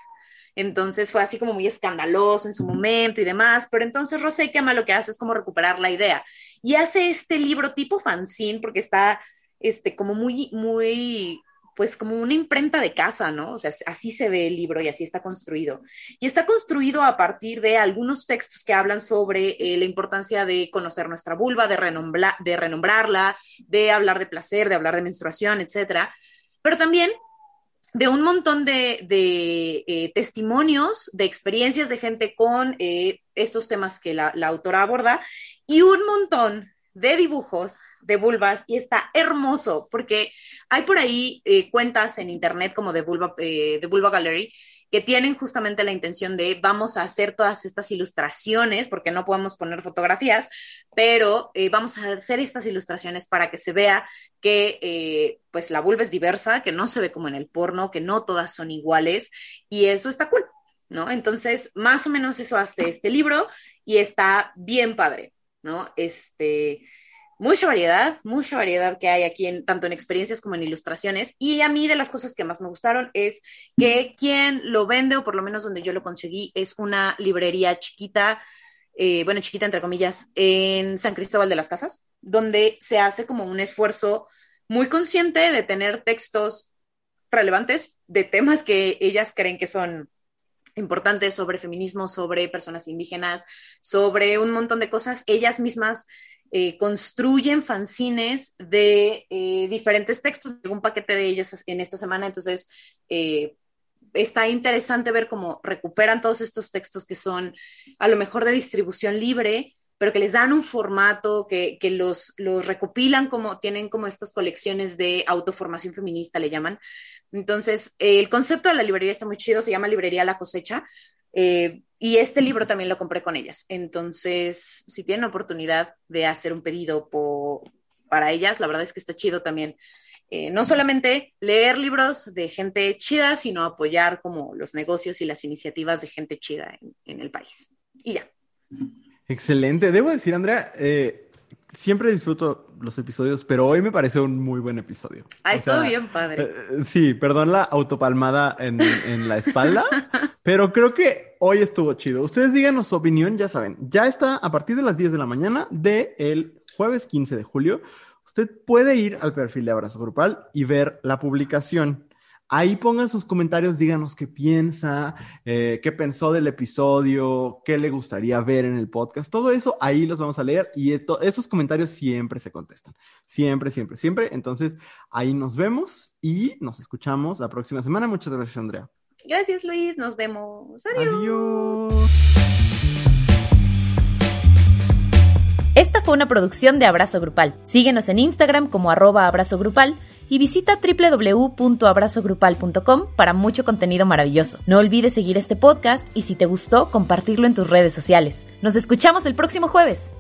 Entonces fue así como muy escandaloso en su momento y demás, pero entonces Rosé Quema lo que hace es como recuperar la idea y hace este libro tipo fanzine porque está este como muy muy pues como una imprenta de casa, ¿no? O sea, así se ve el libro y así está construido. Y está construido a partir de algunos textos que hablan sobre eh, la importancia de conocer nuestra vulva, de, de renombrarla, de hablar de placer, de hablar de menstruación, etcétera. Pero también de un montón de, eh, testimonios, de experiencias de gente con eh, estos temas que la, autora aborda y un montón de dibujos de vulvas y está hermoso porque hay por ahí eh, cuentas en internet como de Vulva, de Vulva Gallery que tienen justamente la intención de vamos a hacer todas estas ilustraciones, porque no podemos poner fotografías, pero eh, vamos a hacer estas ilustraciones para que se vea que eh, pues la vulva es diversa, que no se ve como en el porno, que no todas son iguales, y eso está cool, ¿no? Entonces, más o menos eso hace este libro y está bien padre, ¿no? Este mucha variedad, mucha variedad que hay aquí, en, tanto en experiencias como en ilustraciones. Y a mí de las cosas que más me gustaron es que quien lo vende, o por lo menos donde yo lo conseguí, es una librería chiquita, eh, bueno, chiquita entre comillas, en San Cristóbal de las Casas, donde se hace como un esfuerzo muy consciente de tener textos relevantes de temas que ellas creen que son importantes sobre feminismo, sobre personas indígenas, sobre un montón de cosas. Ellas mismas eh, construyen fanzines de eh, diferentes textos, un paquete de ellos en esta semana, entonces eh, está interesante ver cómo recuperan todos estos textos que son a lo mejor de distribución libre, pero que les dan un formato, que, que los, los, recopilan como, tienen como estas colecciones de autoformación feminista, le llaman. Entonces, el concepto de la librería está muy chido, se llama Librería La Cosecha, eh, y este libro también lo compré con ellas. Entonces, si tienen oportunidad de hacer un pedido para ellas, la verdad es que está chido también. Eh, no solamente leer libros de gente chida, sino apoyar como los negocios y las iniciativas de gente chida en, el país. Y ya. Excelente. Debo decir, Andrea, eh, siempre disfruto los episodios, pero hoy me pareció un muy buen episodio. Ah, estuvo bien padre. sí, perdón la autopalmada en, en la espalda, pero creo que hoy estuvo chido. Ustedes díganos su opinión, ya saben. Ya está a partir de las 10 de la mañana del jueves 15 de julio. Usted puede ir al perfil de Abrazo Grupal y ver la publicación. Ahí pongan sus comentarios, díganos qué piensa, eh, qué pensó del episodio, qué le gustaría ver en el podcast. Todo eso ahí los vamos a leer y esos comentarios siempre se contestan. Siempre, siempre, siempre. Entonces ahí nos vemos y nos escuchamos la próxima semana. Muchas gracias, Andrea. Gracias, Luis. Nos vemos. Adiós. Esta fue una producción de Abrazo Grupal. Síguenos en Instagram como arroba abrazo grupal y visita www.abrazogrupal.com para mucho contenido maravilloso. No olvides seguir este podcast y si te gustó, compartirlo en tus redes sociales. Nos escuchamos el próximo jueves.